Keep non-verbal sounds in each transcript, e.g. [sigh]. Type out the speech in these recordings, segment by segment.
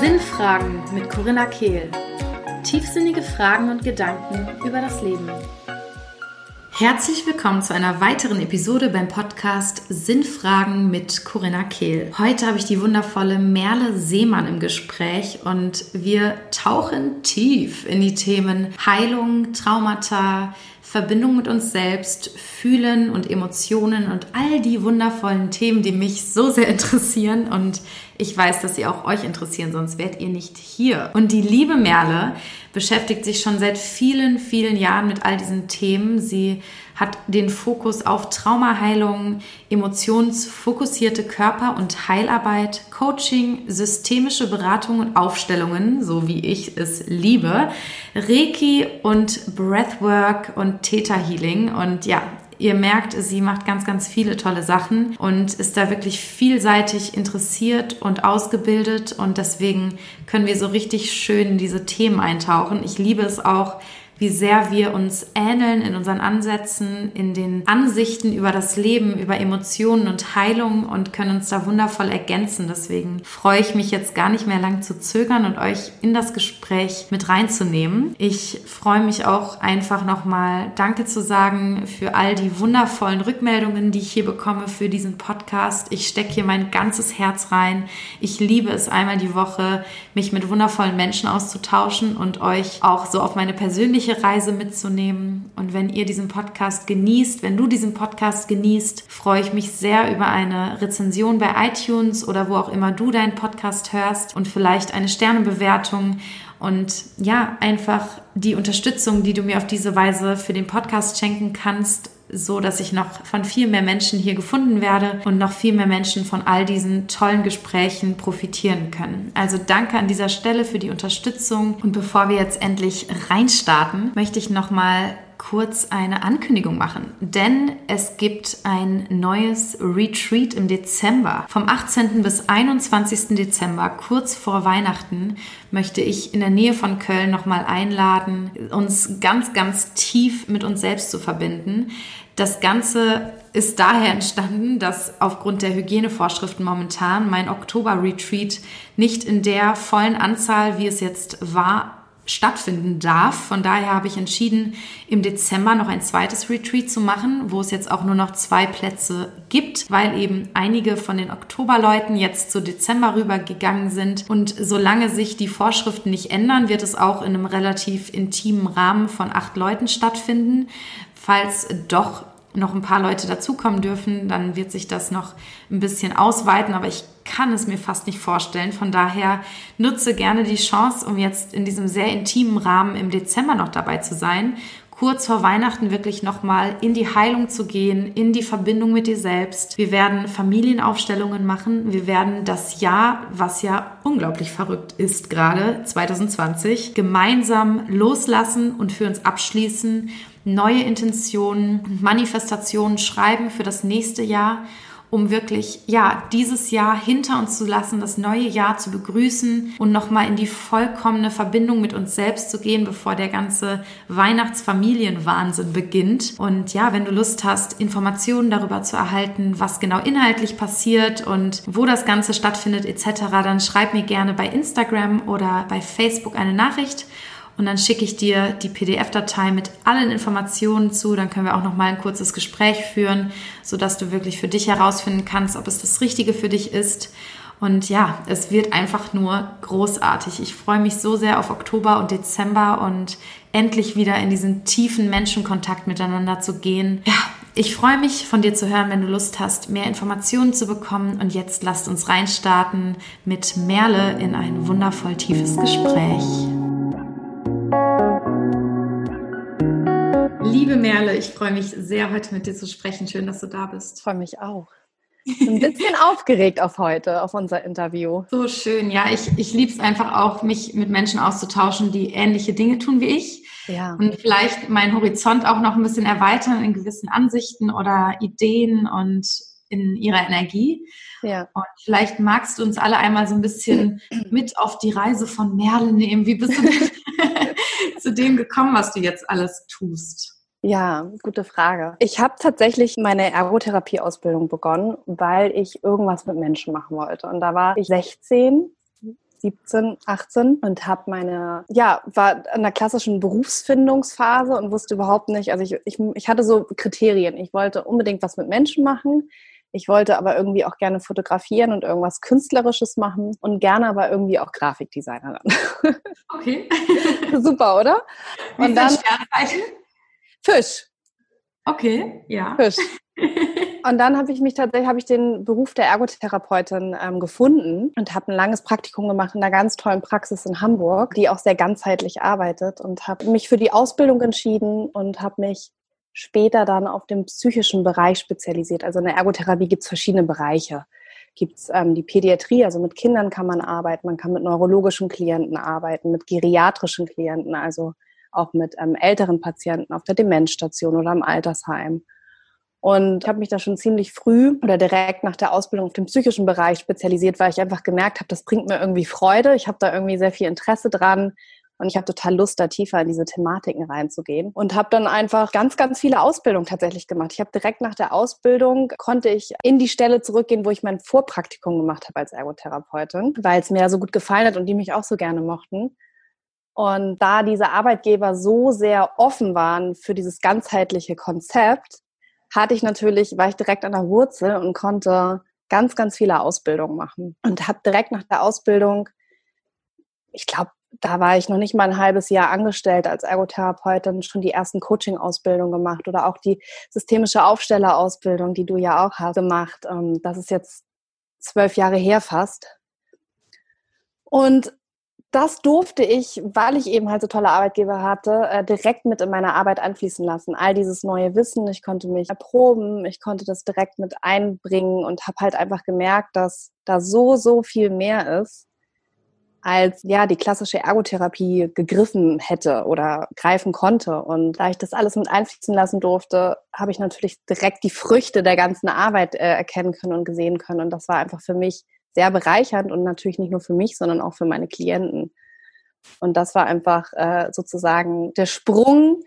Sinnfragen mit Corinna Kehl. Tiefsinnige Fragen und Gedanken über das Leben. Herzlich willkommen zu einer weiteren Episode beim Podcast Sinnfragen mit Corinna Kehl. Heute habe ich die wundervolle Merle Seemann im Gespräch und wir tauchen tief in die Themen Heilung, Traumata, Verbindung mit uns selbst, Fühlen und Emotionen und all die wundervollen Themen, die mich so sehr interessieren und ich weiß, dass sie auch euch interessieren, sonst wärt ihr nicht hier. Und die liebe Merle beschäftigt sich schon seit vielen, vielen Jahren mit all diesen Themen. Sie hat den Fokus auf Traumaheilung, emotionsfokussierte Körper- und Heilarbeit, Coaching, systemische Beratung und Aufstellungen, so wie ich es liebe, Reiki und Breathwork und Theta Healing. Und ja, Ihr merkt, sie macht ganz, ganz viele tolle Sachen und ist da wirklich vielseitig interessiert und ausgebildet und deswegen können wir so richtig schön in diese Themen eintauchen. Ich liebe es auch, wie sehr wir uns ähneln in unseren Ansätzen, in den Ansichten über das Leben, über Emotionen und Heilung und können uns da wundervoll ergänzen. Deswegen freue ich mich jetzt gar nicht mehr lang zu zögern und euch in das Gespräch mit reinzunehmen. Ich freue mich auch einfach nochmal Danke zu sagen für all die wundervollen Rückmeldungen, die ich hier bekomme für diesen Podcast. Ich stecke hier mein ganzes Herz rein. Ich liebe es einmal die Woche, mich mit wundervollen Menschen auszutauschen und euch auch so auf meine persönliche persönliche Reise mitzunehmen. Und wenn ihr diesen Podcast genießt, wenn du diesen Podcast genießt, freue ich mich sehr über eine Rezension bei iTunes oder wo auch immer du deinen Podcast hörst und vielleicht eine Sternebewertung und ja, einfach die Unterstützung, die du mir auf diese Weise für den Podcast schenken kannst, so dass ich noch von viel mehr Menschen hier gefunden werde und noch viel mehr Menschen von all diesen tollen Gesprächen profitieren können. Also danke an dieser Stelle für die Unterstützung und bevor wir jetzt endlich reinstarten, möchte ich noch mal kurz eine Ankündigung machen, denn es gibt ein neues Retreat im Dezember. Vom 18. bis 21. Dezember, kurz vor Weihnachten, möchte ich in der Nähe von Köln nochmal einladen, uns ganz, ganz tief mit uns selbst zu verbinden. Das Ganze ist daher entstanden, dass aufgrund der Hygienevorschriften momentan mein Oktober-Retreat nicht in der vollen Anzahl, wie es jetzt war, stattfinden darf. Von daher habe ich entschieden, im Dezember noch ein zweites Retreat zu machen, wo es jetzt auch nur noch zwei Plätze gibt, weil eben einige von den Oktoberleuten jetzt zu Dezember rübergegangen sind. Und solange sich die Vorschriften nicht ändern, wird es auch in einem relativ intimen Rahmen von acht Leuten stattfinden. Falls doch noch ein paar Leute dazukommen dürfen, dann wird sich das noch ein bisschen ausweiten, aber ich kann es mir fast nicht vorstellen. Von daher nutze gerne die Chance, um jetzt in diesem sehr intimen Rahmen im Dezember noch dabei zu sein, kurz vor Weihnachten wirklich nochmal in die Heilung zu gehen, in die Verbindung mit dir selbst. Wir werden Familienaufstellungen machen. Wir werden das Jahr, was ja unglaublich verrückt ist gerade, 2020, gemeinsam loslassen und für uns abschließen neue Intentionen und Manifestationen schreiben für das nächste Jahr, um wirklich, ja, dieses Jahr hinter uns zu lassen, das neue Jahr zu begrüßen und nochmal in die vollkommene Verbindung mit uns selbst zu gehen, bevor der ganze Weihnachtsfamilienwahnsinn beginnt. Und ja, wenn du Lust hast, Informationen darüber zu erhalten, was genau inhaltlich passiert und wo das Ganze stattfindet etc., dann schreib mir gerne bei Instagram oder bei Facebook eine Nachricht und dann schicke ich dir die PDF-Datei mit allen Informationen zu. Dann können wir auch noch mal ein kurzes Gespräch führen, sodass du wirklich für dich herausfinden kannst, ob es das Richtige für dich ist. Und ja, es wird einfach nur großartig. Ich freue mich so sehr auf Oktober und Dezember und endlich wieder in diesen tiefen Menschenkontakt miteinander zu gehen. Ja, ich freue mich von dir zu hören, wenn du Lust hast, mehr Informationen zu bekommen. Und jetzt lasst uns reinstarten mit Merle in ein wundervoll tiefes Gespräch. Liebe Merle, ich freue mich sehr, heute mit dir zu sprechen. Schön, dass du da bist. Ich freue mich auch. ein bisschen [laughs] aufgeregt auf heute, auf unser Interview. So schön, ja. Ich, ich liebe es einfach auch, mich mit Menschen auszutauschen, die ähnliche Dinge tun wie ich. Ja. Und vielleicht meinen Horizont auch noch ein bisschen erweitern in gewissen Ansichten oder Ideen und in ihrer Energie. Ja. Und vielleicht magst du uns alle einmal so ein bisschen [clears throat] mit auf die Reise von Merle nehmen. Wie bist du denn [laughs] zu dem gekommen, was du jetzt alles tust? Ja, gute Frage. Ich habe tatsächlich meine Ergotherapie-Ausbildung begonnen, weil ich irgendwas mit Menschen machen wollte. Und da war ich 16 17, 18 und habe meine, ja, war in der klassischen Berufsfindungsphase und wusste überhaupt nicht, also ich, ich, ich hatte so Kriterien. Ich wollte unbedingt was mit Menschen machen. Ich wollte aber irgendwie auch gerne fotografieren und irgendwas Künstlerisches machen und gerne aber irgendwie auch Grafikdesigner dann. Okay. [laughs] Super, oder? Wie und dann Fisch. Okay, ja. Fisch. [laughs] Und dann habe ich mich tatsächlich, habe ich den Beruf der Ergotherapeutin ähm, gefunden und habe ein langes Praktikum gemacht in einer ganz tollen Praxis in Hamburg, die auch sehr ganzheitlich arbeitet und habe mich für die Ausbildung entschieden und habe mich später dann auf den psychischen Bereich spezialisiert. Also in der Ergotherapie gibt es verschiedene Bereiche. Gibt es ähm, die Pädiatrie, also mit Kindern kann man arbeiten, man kann mit neurologischen Klienten arbeiten, mit geriatrischen Klienten, also auch mit ähm, älteren Patienten auf der Demenzstation oder im Altersheim. Und ich habe mich da schon ziemlich früh oder direkt nach der Ausbildung auf den psychischen Bereich spezialisiert, weil ich einfach gemerkt habe, das bringt mir irgendwie Freude. Ich habe da irgendwie sehr viel Interesse dran. Und ich habe total Lust, da tiefer in diese Thematiken reinzugehen. Und habe dann einfach ganz, ganz viele Ausbildungen tatsächlich gemacht. Ich habe direkt nach der Ausbildung, konnte ich in die Stelle zurückgehen, wo ich mein Vorpraktikum gemacht habe als Ergotherapeutin, weil es mir so gut gefallen hat und die mich auch so gerne mochten. Und da diese Arbeitgeber so sehr offen waren für dieses ganzheitliche Konzept, hatte ich natürlich, war ich direkt an der Wurzel und konnte ganz, ganz viele Ausbildungen machen. Und habe direkt nach der Ausbildung, ich glaube, da war ich noch nicht mal ein halbes Jahr angestellt als Ergotherapeutin, schon die ersten Coaching-Ausbildungen gemacht oder auch die systemische Aufstellerausbildung, die du ja auch hast, gemacht. Ähm, das ist jetzt zwölf Jahre her fast. Und das durfte ich, weil ich eben halt so tolle Arbeitgeber hatte, äh, direkt mit in meine Arbeit einfließen lassen. All dieses neue Wissen, ich konnte mich erproben, ich konnte das direkt mit einbringen und habe halt einfach gemerkt, dass da so, so viel mehr ist, als ja die klassische Ergotherapie gegriffen hätte oder greifen konnte. Und da ich das alles mit einfließen lassen durfte, habe ich natürlich direkt die Früchte der ganzen Arbeit äh, erkennen können und gesehen können. Und das war einfach für mich sehr bereichernd und natürlich nicht nur für mich, sondern auch für meine Klienten. Und das war einfach äh, sozusagen der Sprung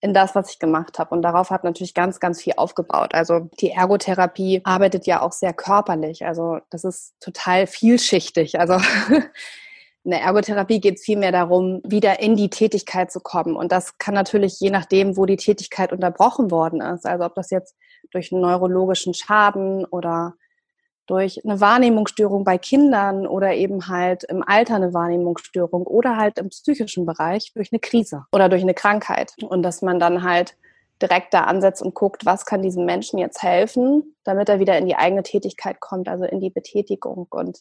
in das, was ich gemacht habe. Und darauf hat natürlich ganz, ganz viel aufgebaut. Also die Ergotherapie arbeitet ja auch sehr körperlich. Also das ist total vielschichtig. Also [laughs] in der Ergotherapie geht es vielmehr darum, wieder in die Tätigkeit zu kommen. Und das kann natürlich je nachdem, wo die Tätigkeit unterbrochen worden ist. Also ob das jetzt durch einen neurologischen Schaden oder durch eine Wahrnehmungsstörung bei Kindern oder eben halt im Alter eine Wahrnehmungsstörung oder halt im psychischen Bereich durch eine Krise oder durch eine Krankheit. Und dass man dann halt direkt da ansetzt und guckt, was kann diesem Menschen jetzt helfen, damit er wieder in die eigene Tätigkeit kommt, also in die Betätigung und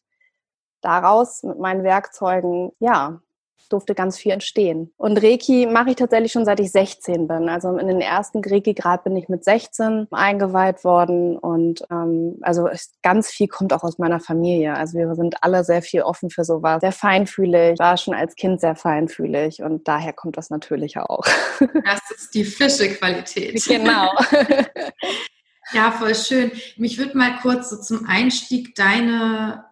daraus mit meinen Werkzeugen, ja, durfte ganz viel entstehen. Und Reiki mache ich tatsächlich schon seit ich 16 bin. Also in den ersten Reiki-Grad bin ich mit 16 eingeweiht worden und ähm, also ganz viel kommt auch aus meiner Familie. Also wir sind alle sehr viel offen für sowas, sehr feinfühlig, war schon als Kind sehr feinfühlig und daher kommt das natürlich auch. [laughs] Das ist die Fische-Qualität. Genau. [laughs] Ja, voll schön. Mich würde mal kurz so zum Einstieg deine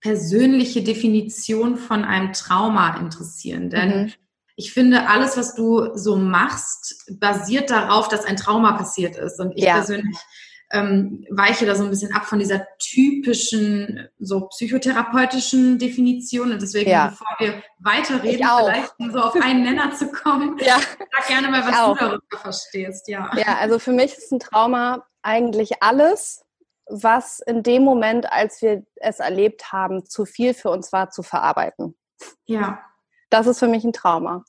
persönliche Definition von einem Trauma interessieren. Denn mhm. ich finde, alles, was du so machst, basiert darauf, dass ein Trauma passiert ist. Und ich ja. persönlich ähm, weiche da so ein bisschen ab von dieser typischen, so psychotherapeutischen Definition. Und deswegen, ja. bevor wir weiterreden, vielleicht um so auf einen Nenner zu kommen, ja. sag gerne mal, was du darüber verstehst. Ja. ja, also für mich ist ein Trauma eigentlich alles, was in dem Moment, als wir es erlebt haben, zu viel für uns war zu verarbeiten. Ja. Das ist für mich ein Trauma.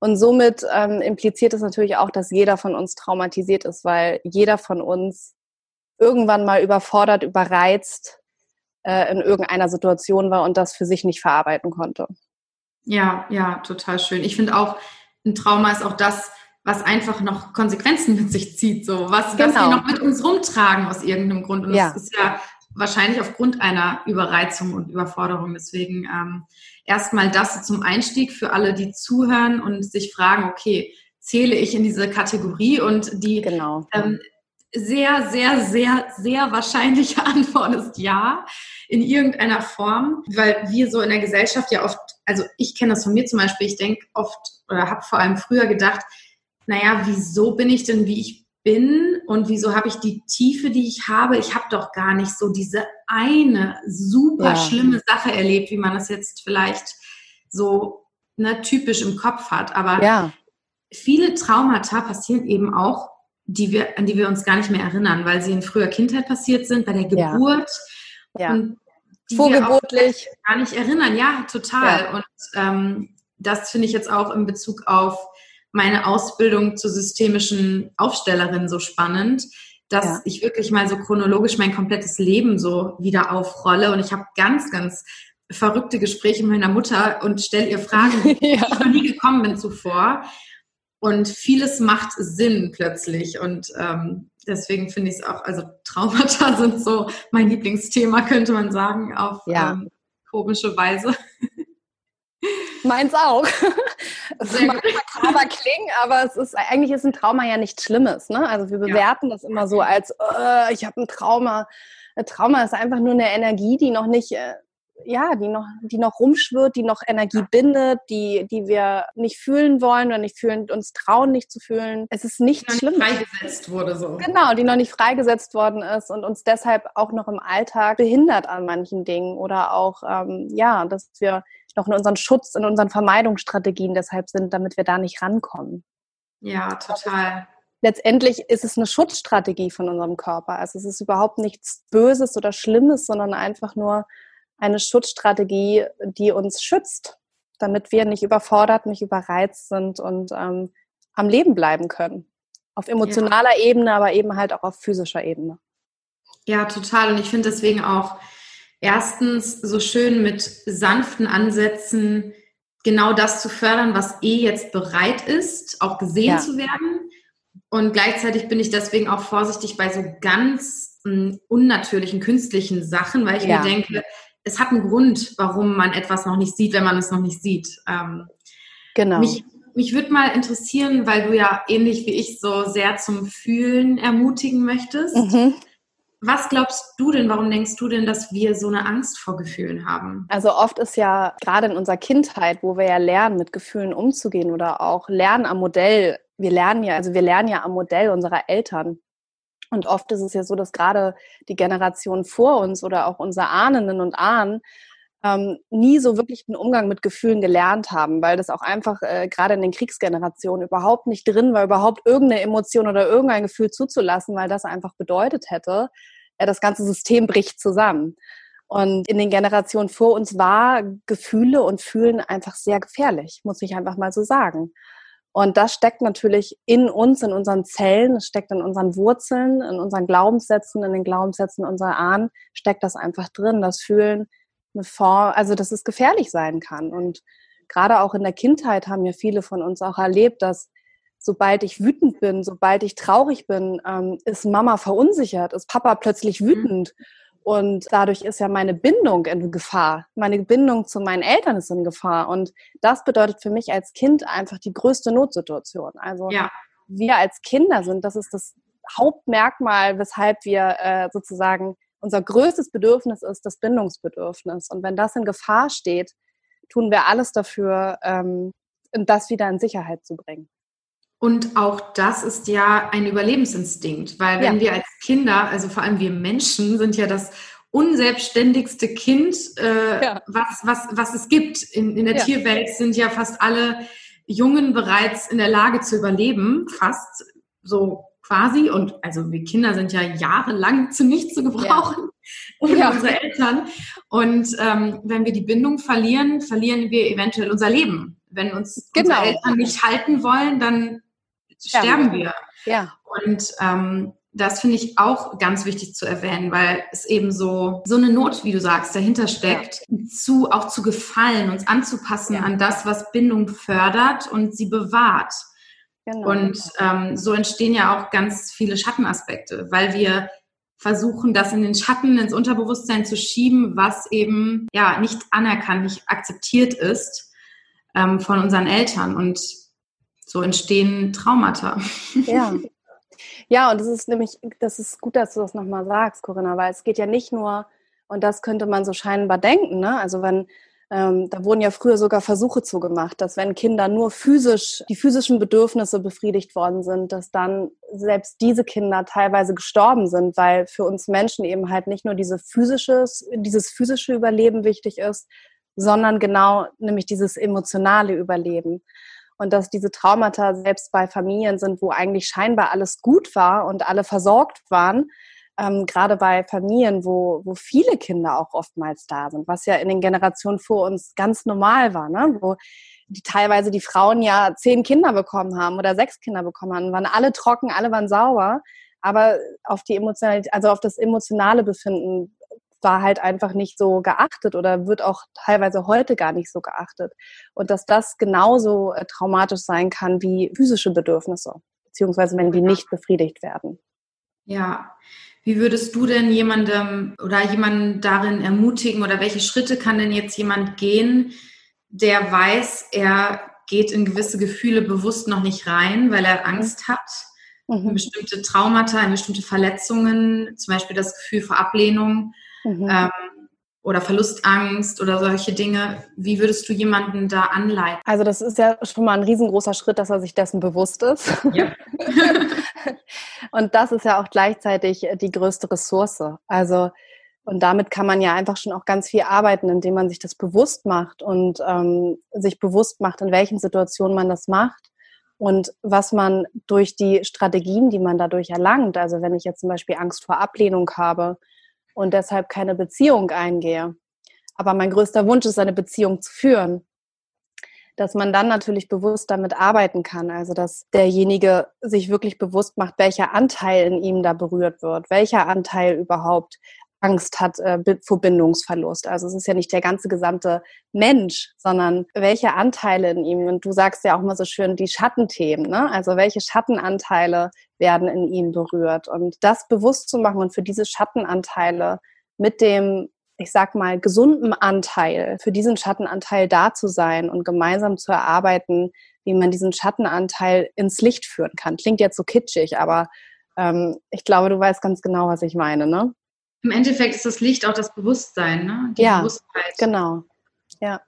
Und somit ähm, impliziert es natürlich auch, dass jeder von uns traumatisiert ist, weil jeder von uns irgendwann mal überfordert, überreizt äh, in irgendeiner Situation war und das für sich nicht verarbeiten konnte. Ja, ja, total schön. Ich finde auch, ein Trauma ist auch das, was einfach noch Konsequenzen mit sich zieht, so was, genau. was wir noch mit uns rumtragen aus irgendeinem Grund. Und ja. das ist ja wahrscheinlich aufgrund einer Überreizung und Überforderung. Deswegen ähm, erstmal das zum Einstieg für alle, die zuhören und sich fragen, okay, zähle ich in diese Kategorie und die genau. ähm, sehr, sehr, sehr, sehr wahrscheinliche [laughs] Antwort ist ja, in irgendeiner Form, weil wir so in der Gesellschaft ja oft, also ich kenne das von mir zum Beispiel, ich denke oft oder habe vor allem früher gedacht, naja, wieso bin ich denn, wie ich bin und wieso habe ich die Tiefe, die ich habe? Ich habe doch gar nicht so diese eine super ja. schlimme Sache erlebt, wie man das jetzt vielleicht so ne, typisch im Kopf hat. Aber ja. viele Traumata passieren eben auch, die wir, an die wir uns gar nicht mehr erinnern, weil sie in früher Kindheit passiert sind, bei der Geburt. Ja. ja. Vorgeburtlich. gar nicht erinnern, ja, total. Und ähm, das finde ich jetzt auch in Bezug auf meine Ausbildung zur systemischen Aufstellerin so spannend, dass ja. ich wirklich mal so chronologisch mein komplettes Leben so wieder aufrolle. Und ich habe ganz, ganz verrückte Gespräche mit meiner Mutter und stelle ihr Fragen, ja. [laughs] die ich noch nie gekommen bin zuvor. Und vieles macht Sinn plötzlich. Und ähm, deswegen finde ich es auch, also Traumata [laughs] sind so mein Lieblingsthema, könnte man sagen, auf ja. ähm, komische Weise. Meins auch. [laughs] Es mag makaber klingen, aber es ist eigentlich ist ein Trauma ja nichts Schlimmes. Ne? Also wir bewerten ja. das immer so als, äh, ich habe ein Trauma. Ein Trauma ist einfach nur eine Energie, die noch nicht äh, ja, die noch, die noch rumschwirrt, die noch Energie bindet, die, die wir nicht fühlen wollen oder nicht fühlen, uns trauen, nicht zu fühlen. Es ist nicht schlimm. Die freigesetzt wurde so. Genau, die noch nicht freigesetzt worden ist und uns deshalb auch noch im Alltag behindert an manchen Dingen oder auch, ähm, ja, dass wir noch in unseren Schutz, in unseren Vermeidungsstrategien deshalb sind, damit wir da nicht rankommen. Ja, total letztendlich ist es eine Schutzstrategie von unserem Körper. Also es ist überhaupt nichts Böses oder Schlimmes, sondern einfach nur eine Schutzstrategie, die uns schützt, damit wir nicht überfordert, nicht überreizt sind und ähm, am Leben bleiben können. Auf emotionaler ja. Ebene, aber eben halt auch auf physischer Ebene. Ja, total. Und ich finde deswegen auch erstens so schön mit sanften Ansätzen genau das zu fördern, was eh jetzt bereit ist, auch gesehen ja. zu werden. Und gleichzeitig bin ich deswegen auch vorsichtig bei so ganz hm, unnatürlichen, künstlichen Sachen, weil ich ja. mir denke, es hat einen Grund, warum man etwas noch nicht sieht, wenn man es noch nicht sieht. Ähm, genau. Mich, mich würde mal interessieren, weil du ja ähnlich wie ich so sehr zum Fühlen ermutigen möchtest. Mhm. Was glaubst du denn, warum denkst du denn, dass wir so eine Angst vor Gefühlen haben? Also oft ist ja gerade in unserer Kindheit, wo wir ja lernen, mit Gefühlen umzugehen oder auch lernen am Modell. Wir lernen ja, also wir lernen ja am Modell unserer Eltern. Und oft ist es ja so, dass gerade die Generation vor uns oder auch unsere Ahnenden und Ahnen ähm, nie so wirklich einen Umgang mit Gefühlen gelernt haben, weil das auch einfach äh, gerade in den Kriegsgenerationen überhaupt nicht drin war, überhaupt irgendeine Emotion oder irgendein Gefühl zuzulassen, weil das einfach bedeutet hätte, äh, das ganze System bricht zusammen. Und in den Generationen vor uns war Gefühle und Fühlen einfach sehr gefährlich, muss ich einfach mal so sagen. Und das steckt natürlich in uns, in unseren Zellen, es steckt in unseren Wurzeln, in unseren Glaubenssätzen, in den Glaubenssätzen unserer Ahnen, steckt das einfach drin, das Fühlen eine Form, also dass es gefährlich sein kann. Und gerade auch in der Kindheit haben ja viele von uns auch erlebt, dass sobald ich wütend bin, sobald ich traurig bin, ähm, ist Mama verunsichert, ist Papa plötzlich mhm. wütend. Mhm. Und dadurch ist ja meine Bindung in Gefahr. Meine Bindung zu meinen Eltern ist in Gefahr. Und das bedeutet für mich als Kind einfach die größte Notsituation. Also ja. wir als Kinder sind, das ist das Hauptmerkmal, weshalb wir äh, sozusagen unser größtes Bedürfnis ist das Bindungsbedürfnis. Und wenn das in Gefahr steht, tun wir alles dafür, ähm, das wieder in Sicherheit zu bringen. Und auch das ist ja ein Überlebensinstinkt, weil wenn ja. wir als Kinder, also vor allem wir Menschen, sind ja das unselbstständigste Kind, äh, ja. was, was, was es gibt. In, in der ja. Tierwelt sind ja fast alle Jungen bereits in der Lage zu überleben, fast so quasi. Und also wir Kinder sind ja jahrelang zu nichts zu gebrauchen ohne ja. unsere Eltern. Und ähm, wenn wir die Bindung verlieren, verlieren wir eventuell unser Leben. Wenn uns genau. unsere Eltern nicht halten wollen, dann sterben wir. Ja. Und ähm, das finde ich auch ganz wichtig zu erwähnen, weil es eben so, so eine Not, wie du sagst, dahinter steckt, ja. zu, auch zu gefallen, uns anzupassen ja. an das, was Bindung fördert und sie bewahrt. Genau. Und ähm, so entstehen ja auch ganz viele Schattenaspekte, weil wir versuchen, das in den Schatten, ins Unterbewusstsein zu schieben, was eben ja nicht anerkannt, nicht akzeptiert ist ähm, von unseren Eltern. Und so entstehen Traumata. [laughs] Ja. Ja, und das ist nämlich, das ist gut, dass du das nochmal sagst, Corinna, weil es geht ja nicht nur, und das könnte man so scheinbar denken, ne? Also wenn Ähm, da wurden ja früher sogar Versuche zugemacht, dass wenn Kinder nur physisch, die physischen Bedürfnisse befriedigt worden sind, dass dann selbst diese Kinder teilweise gestorben sind, weil für uns Menschen eben halt nicht nur diese physische, dieses physische Überleben wichtig ist, sondern genau nämlich dieses emotionale Überleben. Und dass diese Traumata selbst bei Familien sind, wo eigentlich scheinbar alles gut war und alle versorgt waren, ähm, gerade bei Familien, wo, wo viele Kinder auch oftmals da sind, was ja in den Generationen vor uns ganz normal war, ne? wo die teilweise die Frauen ja zehn Kinder bekommen haben oder sechs Kinder bekommen haben, waren alle trocken, alle waren sauber, aber auf die emotionale, also auf das emotionale Befinden war halt einfach nicht so geachtet oder wird auch teilweise heute gar nicht so geachtet. Und dass das genauso äh, traumatisch sein kann wie physische Bedürfnisse, beziehungsweise wenn die nicht befriedigt werden. Ja. Wie würdest du denn jemandem oder jemanden darin ermutigen oder welche Schritte kann denn jetzt jemand gehen, der weiß, er geht in gewisse Gefühle bewusst noch nicht rein, weil er Angst hat, mhm. bestimmte Traumata, in bestimmte Verletzungen, zum Beispiel das Gefühl vor Ablehnung mhm. ähm, oder Verlustangst oder solche Dinge. Wie würdest du jemanden da anleiten? Also das ist ja schon mal ein riesengroßer Schritt, dass er sich dessen bewusst ist. Ja. [laughs] und das ist ja auch gleichzeitig die größte Ressource. Also und damit kann man ja einfach schon auch ganz viel arbeiten, indem man sich das bewusst macht und ähm, sich bewusst macht, in welchen Situationen man das macht und was man durch die Strategien, die man dadurch erlangt. Also wenn ich jetzt zum Beispiel Angst vor Ablehnung habe, und deshalb keine Beziehung eingehe. Aber mein größter Wunsch ist, eine Beziehung zu führen. Dass man dann natürlich bewusst damit arbeiten kann. Also, dass derjenige sich wirklich bewusst macht, welcher Anteil in ihm da berührt wird, welcher Anteil überhaupt Angst hat äh, vor Bindungsverlust. Also es ist ja nicht der ganze gesamte Mensch, sondern welche Anteile in ihm, und du sagst ja auch mal so schön, die Schattenthemen, ne? also welche Schattenanteile werden in ihm berührt. Und das bewusst zu machen und für diese Schattenanteile mit dem, ich sag mal, gesunden Anteil, für diesen Schattenanteil da zu sein und gemeinsam zu erarbeiten, wie man diesen Schattenanteil ins Licht führen kann. Klingt jetzt so kitschig, aber ähm, ich glaube, du weißt ganz genau, was ich meine, ne? Im Endeffekt ist das Licht auch das Bewusstsein, ne? Die ja, Bewusstheit. genau. Ja.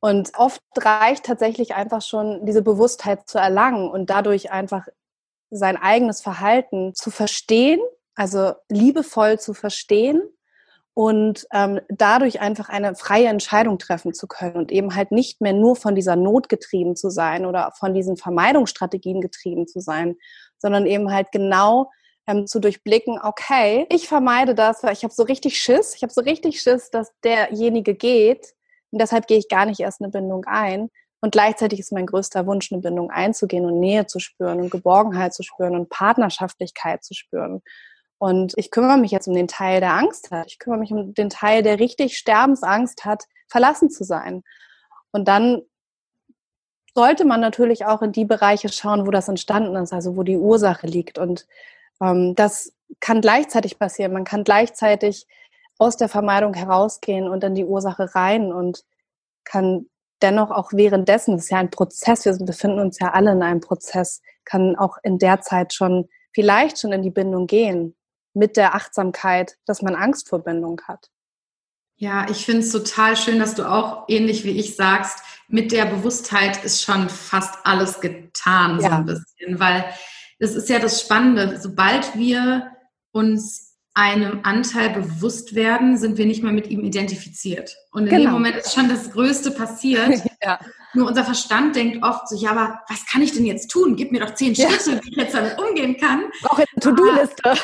Und oft reicht tatsächlich einfach schon diese Bewusstheit zu erlangen und dadurch einfach sein eigenes Verhalten zu verstehen, also liebevoll zu verstehen und ähm, dadurch einfach eine freie Entscheidung treffen zu können und eben halt nicht mehr nur von dieser Not getrieben zu sein oder von diesen Vermeidungsstrategien getrieben zu sein, sondern eben halt genau ähm, zu durchblicken, okay, ich vermeide das, weil ich habe so richtig Schiss, ich habe so richtig Schiss, dass derjenige geht und deshalb gehe ich gar nicht erst eine Bindung ein. Und gleichzeitig ist mein größter Wunsch, eine Bindung einzugehen und Nähe zu spüren und Geborgenheit zu spüren und Partnerschaftlichkeit zu spüren. Und ich kümmere mich jetzt um den Teil, der Angst hat. Ich kümmere mich um den Teil, der richtig Sterbensangst hat, verlassen zu sein. Und dann sollte man natürlich auch in die Bereiche schauen, wo das entstanden ist, also wo die Ursache liegt. Und ähm, das kann gleichzeitig passieren. Man kann gleichzeitig aus der Vermeidung herausgehen und in die Ursache rein und kann dennoch auch währenddessen, das ist ja ein Prozess, wir befinden uns ja alle in einem Prozess, kann auch in der Zeit schon vielleicht schon in die Bindung gehen mit der Achtsamkeit, dass man Angst vor Bindung hat. Ja, ich finde es total schön, dass du auch ähnlich wie ich sagst, mit der Bewusstheit ist schon fast alles getan, ja. so ein bisschen, weil das ist ja das Spannende. Sobald wir uns einem Anteil bewusst werden, sind wir nicht mehr mit ihm identifiziert. Und in genau. dem Moment ist schon das Größte passiert. [laughs] ja. Nur unser Verstand denkt oft so, ja, aber was kann ich denn jetzt tun? Gib mir doch zehn Schritte, ja. wie ich jetzt damit umgehen kann. Auch eine To-Do-Liste.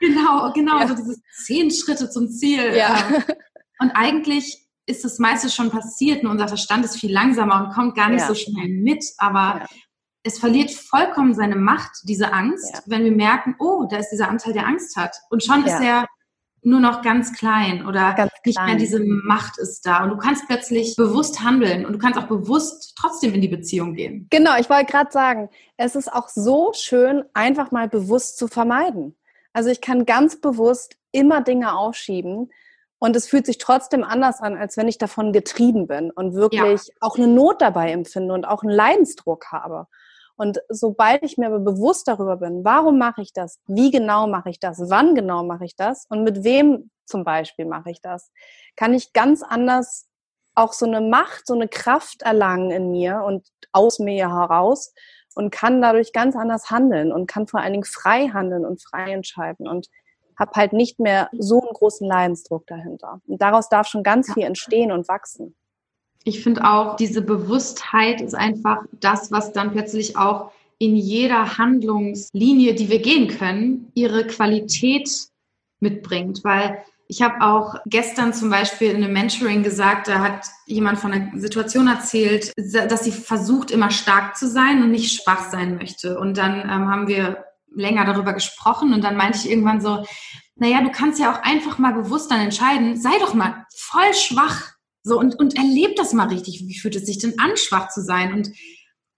Genau, genau, ja. so diese zehn Schritte zum Ziel. Ja. Und eigentlich ist das meiste schon passiert, nur unser Verstand ist viel langsamer und kommt gar nicht ja. so schnell mit. Aber es verliert vollkommen seine Macht, diese Angst, ja. wenn wir merken, oh, da ist dieser Anteil, der Angst hat. Und schon ja. ist er nur noch ganz klein oder ganz nicht klein. mehr diese Macht ist da. Und du kannst plötzlich bewusst handeln und du kannst auch bewusst trotzdem in die Beziehung gehen. Genau, ich wollte gerade sagen, es ist auch so schön, einfach mal bewusst zu vermeiden. Also ich kann ganz bewusst immer Dinge aufschieben, und es fühlt sich trotzdem anders an, als wenn ich davon getrieben bin und wirklich ja. auch eine Not dabei empfinde und auch einen Leidensdruck habe. Und sobald ich mir aber bewusst darüber bin, warum mache ich das, wie genau mache ich das, wann genau mache ich das und mit wem zum Beispiel mache ich das, kann ich ganz anders auch so eine Macht, so eine Kraft erlangen in mir und aus mir heraus und kann dadurch ganz anders handeln und kann vor allen Dingen frei handeln und frei entscheiden und habe halt nicht mehr so einen großen Leidensdruck dahinter. Und daraus darf schon ganz viel entstehen und wachsen. Ich finde auch, diese Bewusstheit ist einfach das, was dann plötzlich auch in jeder Handlungslinie, die wir gehen können, ihre Qualität mitbringt. Weil ich habe auch gestern zum Beispiel in einem Mentoring gesagt, da hat jemand von einer Situation erzählt, dass sie versucht, immer stark zu sein und nicht schwach sein möchte. Und dann ähm, haben wir länger darüber gesprochen und dann meinte ich irgendwann so, naja, du kannst ja auch einfach mal bewusst dann entscheiden, sei doch mal voll schwach. So und, und erleb das mal richtig. Wie fühlt es sich denn an, schwach zu sein? Und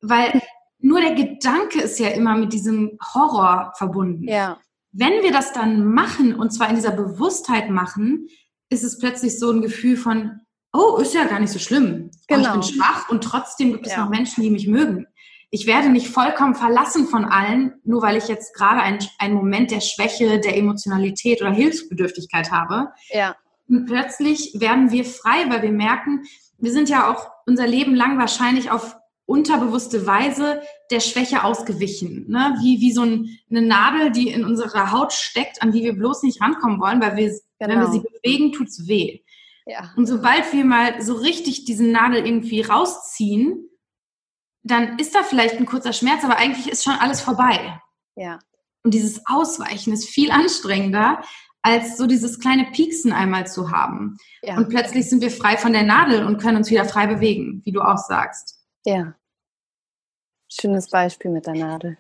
weil nur der Gedanke ist ja immer mit diesem Horror verbunden. Ja. Wenn wir das dann machen und zwar in dieser Bewusstheit machen, ist es plötzlich so ein Gefühl von, oh, ist ja gar nicht so schlimm. Genau. Oh, ich bin genau. schwach und trotzdem gibt es ja. noch Menschen, die mich mögen ich werde nicht vollkommen verlassen von allen, nur weil ich jetzt gerade einen, einen Moment der Schwäche, der Emotionalität oder Hilfsbedürftigkeit habe. Ja. Und plötzlich werden wir frei, weil wir merken, wir sind ja auch unser Leben lang wahrscheinlich auf unterbewusste Weise der Schwäche ausgewichen. Ne? Wie, wie so ein, eine Nadel, die in unserer Haut steckt, an die wir bloß nicht rankommen wollen, weil wir, genau. wenn wir genau. sie bewegen, tut's weh. Ja. Und sobald wir mal so richtig diesen Nadel irgendwie rausziehen, dann ist da vielleicht ein kurzer Schmerz, aber eigentlich ist schon alles vorbei. Ja. Und dieses Ausweichen ist viel anstrengender, als so dieses kleine Pieksen einmal zu haben. Ja. Und plötzlich sind wir frei von der Nadel und können uns wieder frei bewegen, wie du auch sagst. Ja. Schönes Beispiel mit der Nadel.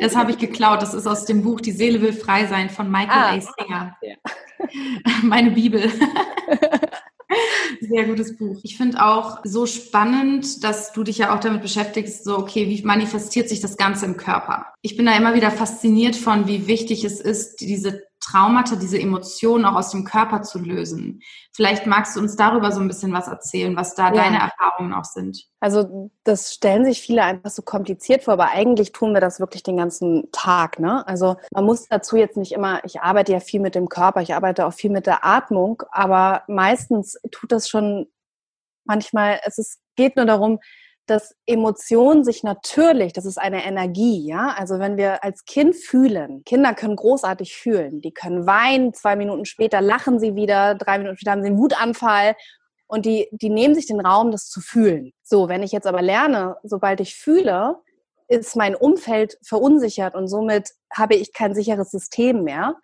Das habe ich geklaut. Das ist aus dem Buch Die Seele will frei sein von Michael ah. A. Singer. [laughs] Ja. Meine Bibel. Sehr gutes Buch. Ich finde auch so spannend, dass du dich ja auch damit beschäftigst, so, okay, wie manifestiert sich das Ganze im Körper? Ich bin da immer wieder fasziniert von, wie wichtig es ist, diese Traumata, diese Emotionen auch aus dem Körper zu lösen. Vielleicht magst du uns darüber so ein bisschen was erzählen, was da ja. deine Erfahrungen auch sind. Also das stellen sich viele einfach so kompliziert vor, aber eigentlich tun wir das wirklich den ganzen Tag. Ne? Also man muss dazu jetzt nicht immer, ich arbeite ja viel mit dem Körper, ich arbeite auch viel mit der Atmung, aber meistens tut das schon manchmal, es ist, geht nur darum, dass Emotionen sich natürlich, das ist eine Energie, ja. Also wenn wir als Kind fühlen, Kinder können großartig fühlen. Die können weinen, zwei Minuten später lachen sie wieder, drei Minuten später haben sie einen Wutanfall und die, die nehmen sich den Raum, das zu fühlen. So, wenn ich jetzt aber lerne, sobald ich fühle, ist mein Umfeld verunsichert und somit habe ich kein sicheres System mehr,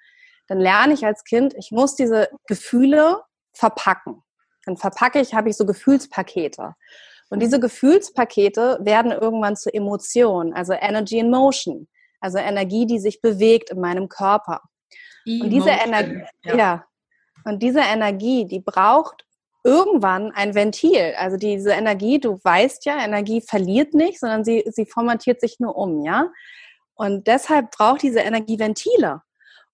dann lerne ich als Kind, ich muss diese Gefühle verpacken. Dann verpacke ich, habe ich so Gefühlspakete. Und diese Gefühlspakete werden irgendwann zu Emotionen, also Energy in Motion, also Energie, die sich bewegt in meinem Körper. Und diese Energie, ja. ja. Und diese Energie, die braucht irgendwann ein Ventil. Also diese Energie, du weißt ja, Energie verliert nicht, sondern sie, sie formatiert sich nur um, ja. Und deshalb braucht diese Energie Ventile.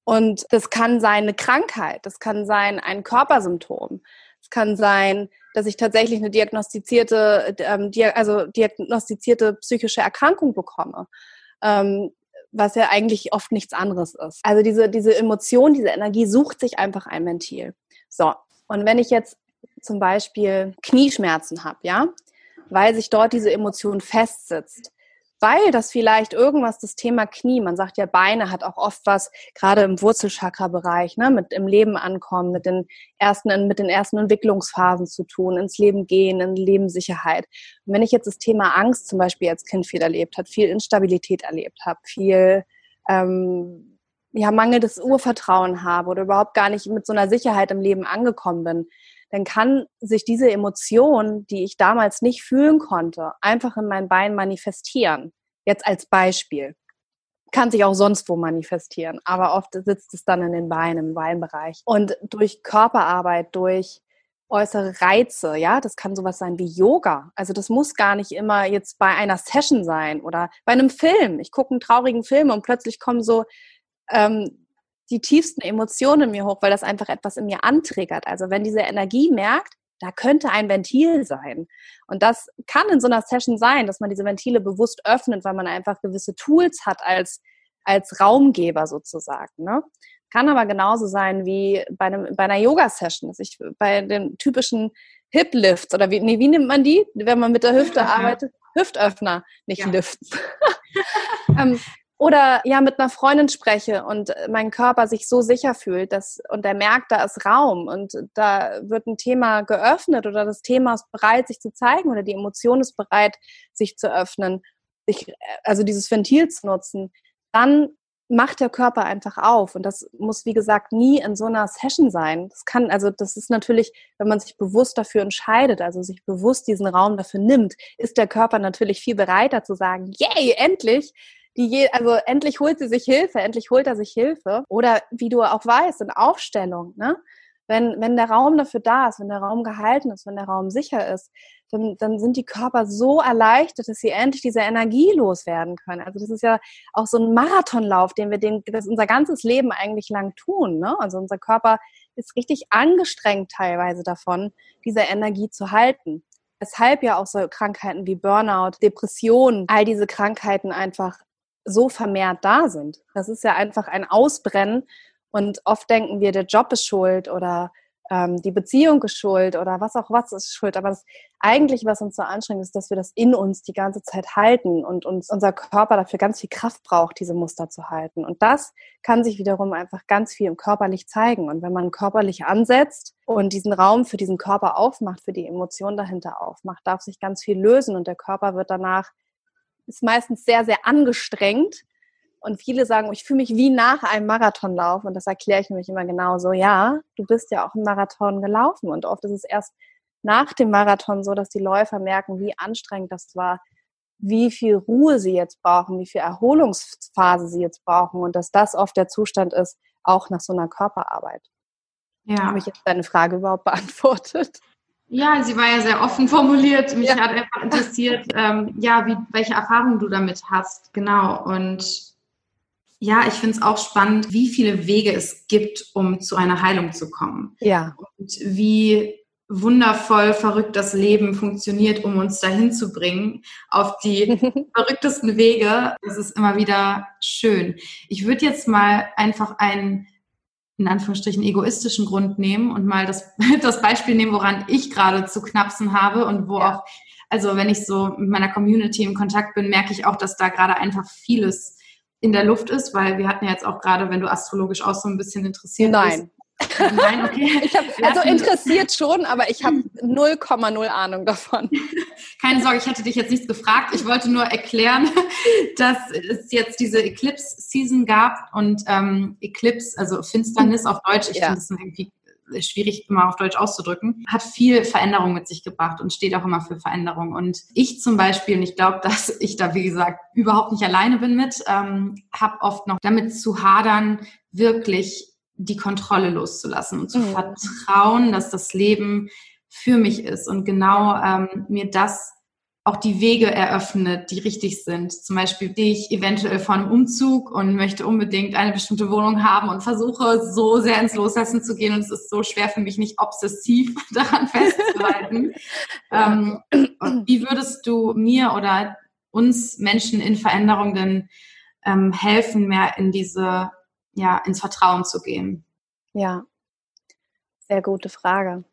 Und das kann sein eine Krankheit, das kann sein ein Körpersymptom, es kann sein, dass ich tatsächlich eine diagnostizierte, ähm, also diagnostizierte psychische Erkrankung bekomme. Ähm, was ja eigentlich oft nichts anderes ist. Also diese, diese Emotion, diese Energie sucht sich einfach ein Ventil. So, und wenn ich jetzt zum Beispiel Knieschmerzen habe, ja, weil sich dort diese Emotion festsitzt, weil das vielleicht irgendwas das Thema Knie, man sagt ja, Beine hat auch oft was, gerade im Wurzelchakra-Bereich, ne, mit im Leben ankommen, mit den ersten, mit den ersten Entwicklungsphasen zu tun, ins Leben gehen, in Lebenssicherheit. Und wenn ich jetzt das Thema Angst zum Beispiel als Kind viel erlebt habe, viel Instabilität erlebt habe, viel ähm, ja, mangelndes Urvertrauen habe oder überhaupt gar nicht mit so einer Sicherheit im Leben angekommen bin, dann kann sich diese Emotion, die ich damals nicht fühlen konnte, einfach in meinem Bein manifestieren. Jetzt als Beispiel. Kann sich auch sonst wo manifestieren, aber oft sitzt es dann in den Beinen, im Beinbereich. Und durch Körperarbeit, durch äußere Reize, ja, das kann sowas sein wie Yoga. Also das muss gar nicht immer jetzt bei einer Session sein oder bei einem Film. Ich gucke einen traurigen Film und plötzlich kommen so ähm, die tiefsten Emotionen in mir hoch, weil das einfach etwas in mir antriggert. Also wenn diese Energie merkt, da könnte ein Ventil sein. Und das kann in so einer Session sein, dass man diese Ventile bewusst öffnet, weil man einfach gewisse Tools hat als, als Raumgeber sozusagen. Ne? Kann aber genauso sein wie bei, einem, bei einer Yoga-Session, dass ich bei den typischen Hip Lifts oder wie, nee, wie nimmt man die, wenn man mit der Hüfte arbeitet? Hüftöffner, nicht ja. Lifts. [laughs] [laughs] ähm, oder ja, mit einer Freundin spreche und mein Körper sich so sicher fühlt, dass, und er merkt, da ist Raum und da wird ein Thema geöffnet oder das Thema ist bereit, sich zu zeigen oder die Emotion ist bereit, sich zu öffnen, sich, also dieses Ventil zu nutzen, dann macht der Körper einfach auf. Und das muss, wie gesagt, nie in so einer Session sein. Das kann, also das ist natürlich, wenn man sich bewusst dafür entscheidet, also sich bewusst diesen Raum dafür nimmt, ist der Körper natürlich viel bereiter zu sagen, yay, endlich die je, also endlich holt sie sich Hilfe, endlich holt er sich Hilfe. Oder wie du auch weißt, in Aufstellung, ne? Wenn, wenn der Raum dafür da ist, wenn der Raum gehalten ist, wenn der Raum sicher ist, dann, dann sind die Körper so erleichtert, dass sie endlich diese Energie loswerden können. Also das ist ja auch so ein Marathonlauf, den wir den, das unser ganzes Leben eigentlich lang tun. Ne? Also unser Körper ist richtig angestrengt teilweise davon, diese Energie zu halten. Weshalb ja auch so Krankheiten wie Burnout, Depression, all diese Krankheiten einfach so vermehrt da sind. Das ist ja einfach ein Ausbrennen und oft denken wir, der Job ist schuld oder ähm, die Beziehung ist schuld oder was auch was ist schuld. Aber das eigentlich, was uns so anstrengt, ist, dass wir das in uns die ganze Zeit halten und uns unser Körper dafür ganz viel Kraft braucht, diese Muster zu halten. Und das kann sich wiederum einfach ganz viel im körperlich zeigen. Und wenn man körperlich ansetzt und diesen Raum für diesen Körper aufmacht, für die Emotion dahinter aufmacht, darf sich ganz viel lösen und der Körper wird danach ist meistens sehr, sehr angestrengt. Und viele sagen, ich fühle mich wie nach einem Marathonlauf. Und das erkläre ich nämlich immer genau so. Ja, du bist ja auch einen Marathon gelaufen. Und oft ist es erst nach dem Marathon so, dass die Läufer merken, wie anstrengend das war, wie viel Ruhe sie jetzt brauchen, wie viel Erholungsphase sie jetzt brauchen. Und dass das oft der Zustand ist, auch nach so einer Körperarbeit. Ja. Habe ich jetzt deine Frage überhaupt beantwortet? Ja, sie war ja sehr offen [laughs] formuliert. Mich ja. hat einfach interessiert, ähm, ja, wie, welche Erfahrungen du damit hast. Genau. Und ja, ich finde es auch spannend, wie viele Wege es gibt, um zu einer Heilung zu kommen. Ja. Und wie wundervoll verrückt das Leben funktioniert, um uns dahin zu bringen, auf die [laughs] verrücktesten Wege. Das ist immer wieder schön. Ich würde jetzt mal einfach ein in Anführungsstrichen egoistischen Grund nehmen und mal das, [laughs] das Beispiel nehmen, woran ich gerade zu knapsen habe und wo ja. auch, also wenn ich so mit meiner Community in Kontakt bin, merke ich auch, dass da gerade einfach vieles in der Luft ist, weil wir hatten ja jetzt auch gerade, wenn du astrologisch auch so ein bisschen interessiert Nein. bist, Nein, okay. [laughs] Hab, also interessiert schon, aber ich habe 0,0 Ahnung davon. [laughs] Keine Sorge, ich hätte dich jetzt nichts gefragt. Ich wollte nur erklären, [laughs] dass es jetzt diese Eclipse-Season gab und ähm, Eclipse, also Finsternis auf Deutsch, ich ja. finde es irgendwie schwierig immer auf Deutsch auszudrücken, hat viel Veränderung mit sich gebracht und steht auch immer für Veränderung. Und ich zum Beispiel, und ich glaube, dass ich da, wie gesagt, überhaupt nicht alleine bin mit, ähm, habe oft noch damit zu hadern, wirklich die Kontrolle loszulassen und zu mhm. vertrauen, dass das Leben für mich ist und genau ähm, mir das auch die Wege eröffnet, die richtig sind. Zum Beispiel stehe ich eventuell vor einem Umzug und möchte unbedingt eine bestimmte Wohnung haben und versuche so sehr ins Loslassen zu gehen und es ist so schwer für mich, nicht obsessiv [laughs] daran festzuhalten. [laughs] ähm, wie würdest du mir oder uns Menschen in Veränderung denn ähm, helfen, mehr in diese ja, ins Vertrauen zu gehen? Ja, sehr gute Frage.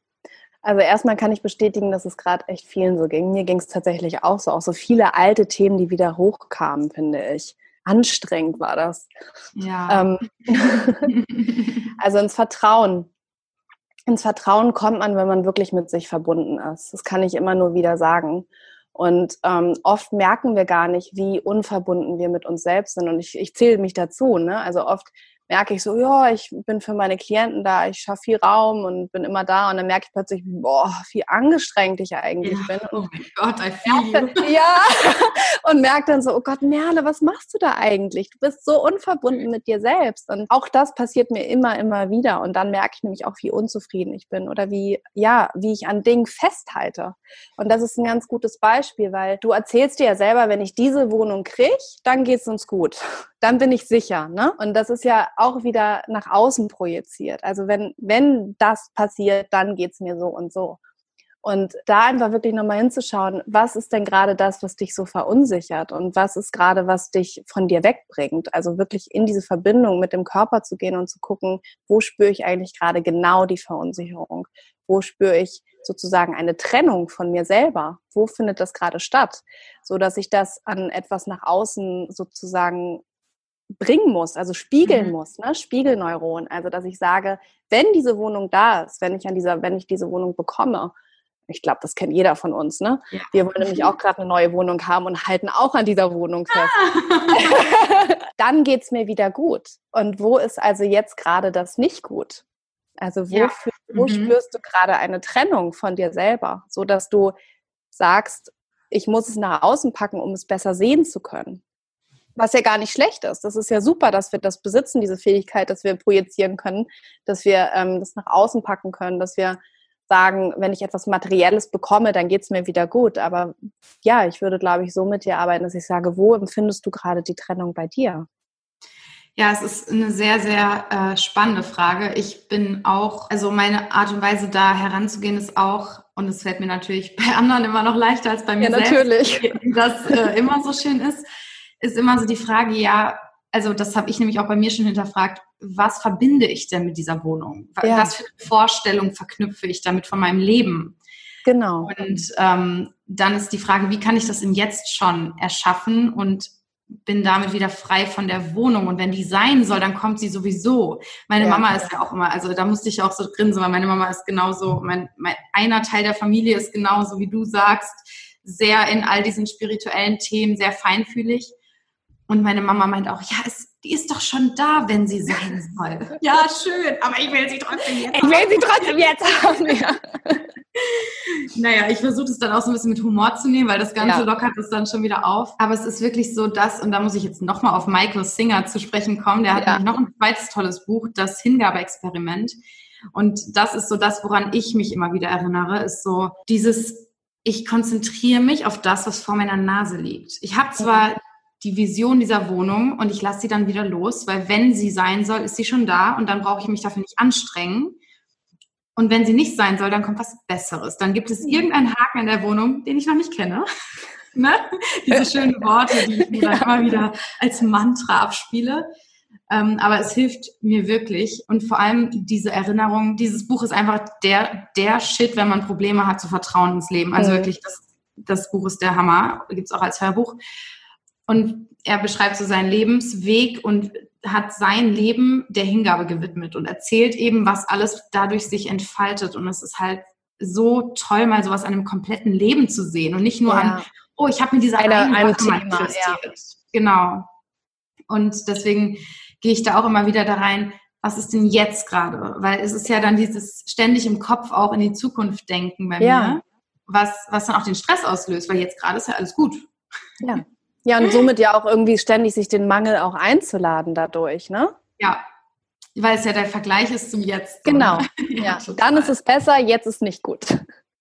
Also erstmal kann ich bestätigen, dass es gerade echt vielen so ging. Mir ging es tatsächlich auch so, auch so viele alte Themen, die wieder hochkamen, finde ich. Anstrengend war das. Ja. Ähm, [laughs] also ins Vertrauen. Ins Vertrauen kommt man, wenn man wirklich mit sich verbunden ist. Das kann ich immer nur wieder sagen. Und ähm, oft merken wir gar nicht, wie unverbunden wir mit uns selbst sind. Und ich, ich zähle mich dazu. Ne? Also oft merke ich so, ja, ich bin für meine Klienten da, ich schaffe viel Raum und bin immer da und dann merke ich plötzlich, boah, wie angestrengt ich eigentlich ja. bin. oh mein Gott, I feel you. Ja, [laughs] und merke dann so, oh Gott, Merle, was machst du da eigentlich? Du bist so unverbunden mit dir selbst und auch das passiert mir immer, immer wieder und dann merke ich nämlich auch, wie unzufrieden ich bin oder wie, ja, wie ich an Dingen festhalte. Und das ist ein ganz gutes Beispiel, weil du erzählst dir ja selber, wenn ich diese Wohnung kriege, dann geht es uns gut. Dann bin ich sicher. Ne? Und das ist ja auch wieder nach außen projiziert. Also wenn, wenn das passiert, dann geht's mir so und so. Und da einfach wirklich nochmal hinzuschauen, was ist denn gerade das, was dich so verunsichert und was ist gerade, was dich von dir wegbringt. Also wirklich in diese Verbindung mit dem Körper zu gehen und zu gucken, wo spüre ich eigentlich gerade genau die Verunsicherung? Wo spüre ich sozusagen eine Trennung von mir selber? Wo findet das gerade statt? So dass ich das an etwas nach außen sozusagen bringen muss, also spiegeln mhm. muss, ne? Spiegelneuron. Also dass ich sage, wenn diese Wohnung da ist, wenn ich an dieser, wenn ich diese Wohnung bekomme, ich glaube, das kennt jeder von uns, ne? Ja. Wir wollen nämlich auch gerade eine neue Wohnung haben und halten auch an dieser Wohnung fest. Ah. [laughs] Dann geht es mir wieder gut. Und wo ist also jetzt gerade das nicht gut? Also wo, ja. für, wo mhm. spürst du gerade eine Trennung von dir selber, so dass du sagst, ich muss es nach außen packen, um es besser sehen zu können. Was ja gar nicht schlecht ist. Das ist ja super, dass wir das besitzen, diese Fähigkeit, dass wir projizieren können, dass wir ähm, das nach außen packen können, dass wir sagen, wenn ich etwas Materielles bekomme, dann geht es mir wieder gut. Aber ja, ich würde, glaube ich, so mit dir arbeiten, dass ich sage, wo empfindest du gerade die Trennung bei dir? Ja, es ist eine sehr, sehr äh, spannende Frage. Ich bin auch, also meine Art und Weise da heranzugehen ist auch, und es fällt mir natürlich [laughs] bei anderen immer noch leichter als bei mir ja, natürlich. selbst, das äh, immer so schön ist, ist immer so die Frage, ja, also das habe ich nämlich auch bei mir schon hinterfragt, was verbinde ich denn mit dieser Wohnung? Ja. Was für eine Vorstellung verknüpfe ich damit von meinem Leben? Genau. Und ähm, dann ist die Frage, wie kann ich das im Jetzt schon erschaffen und bin damit wieder frei von der Wohnung. Und wenn die sein soll, dann kommt sie sowieso. Meine ja. Mama ist ja auch immer, also da musste ich auch so grinsen, weil meine Mama ist genauso, mein, mein, einer Teil der Familie ist genauso, wie du sagst, sehr in all diesen spirituellen Themen, sehr feinfühlig. Und meine Mama meint auch, ja, es, die ist doch schon da, wenn sie sein [laughs] soll. ja, schön, aber ich will sie trotzdem jetzt Ich will sie trotzdem jetzt haben, ja. [laughs] naja, ich versuche es dann auch so ein bisschen mit Humor zu nehmen, weil das Ganze ja. lockert es dann schon wieder auf. Aber es ist wirklich so das, und da muss ich jetzt nochmal auf Michael Singer zu sprechen kommen, der hat ja. noch ein zweites tolles Buch, das Hingabeexperiment. Und das ist so das, woran ich mich immer wieder erinnere, ist so dieses, ich konzentriere mich auf das, was vor meiner Nase liegt. Ich habe zwar die Vision dieser Wohnung und ich lasse sie dann wieder los, weil wenn sie sein soll, ist sie schon da und dann brauche ich mich dafür nicht anstrengen. Und wenn sie nicht sein soll, dann kommt was Besseres. Dann gibt es irgendeinen Haken in der Wohnung, den ich noch nicht kenne. [laughs] ne? Diese schönen Worte, die ich mir dann immer wieder als Mantra abspiele. Ähm, aber es hilft mir wirklich. Und vor allem diese Erinnerung, dieses Buch ist einfach der, der Shit, wenn man Probleme hat, zu vertrauen ins Leben. Also mhm. wirklich, das, das Buch ist der Hammer. Gibt es auch als Hörbuch. Und er beschreibt so seinen Lebensweg und hat sein Leben der Hingabe gewidmet und erzählt eben, was alles dadurch sich entfaltet. Und es ist halt so toll, mal sowas an einem kompletten Leben zu sehen und nicht nur ja. an, oh, ich habe mir diese eine, eine Thema, ja. Genau. Und deswegen gehe ich da auch immer wieder da rein, was ist denn jetzt gerade? Weil es ist ja dann dieses ständig im Kopf auch in die Zukunft denken bei ja. mir, was, was dann auch den Stress auslöst, weil jetzt gerade ist ja alles gut. Ja. [laughs] Ja, und somit ja auch irgendwie ständig sich den Mangel auch einzuladen dadurch, ne? Ja, weil es ja der Vergleich ist zum Jetzt. Genau. [laughs] ja, ja. Dann ist es besser, jetzt ist nicht gut.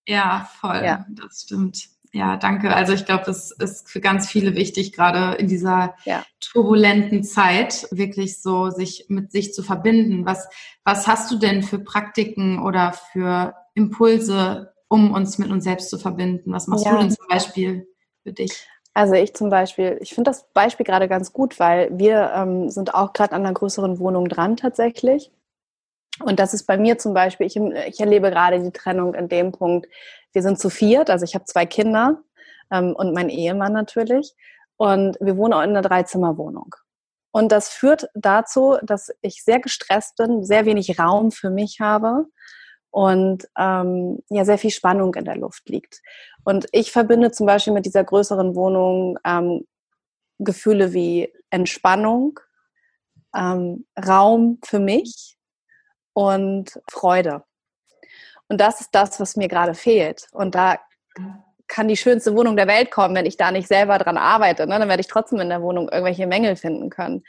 Ja, voll. Ja. Das stimmt. Ja, danke. Also ich glaube, das ist für ganz viele wichtig, gerade in dieser ja. turbulenten Zeit, wirklich so sich mit sich zu verbinden. Was, was hast du denn für Praktiken oder für Impulse, um uns mit uns selbst zu verbinden? Was machst ja. du denn zum Beispiel für dich? Also ich zum Beispiel, ich finde das Beispiel gerade ganz gut, weil wir ähm, sind auch gerade an einer größeren Wohnung dran tatsächlich. Und das ist bei mir zum Beispiel, ich, ich erlebe gerade die Trennung in dem Punkt, wir sind zu viert, also ich habe zwei Kinder ähm, und mein Ehemann natürlich. Und wir wohnen auch in einer Dreizimmerwohnung. Und das führt dazu, dass ich sehr gestresst bin, sehr wenig Raum für mich habe und ähm, ja sehr viel Spannung in der Luft liegt. Und ich verbinde zum Beispiel mit dieser größeren Wohnung ähm, Gefühle wie Entspannung, ähm, Raum für mich und Freude. Und das ist das, was mir gerade fehlt. Und da kann die schönste Wohnung der Welt kommen, wenn ich da nicht selber dran arbeite. Ne? Dann werde ich trotzdem in der Wohnung irgendwelche Mängel finden können.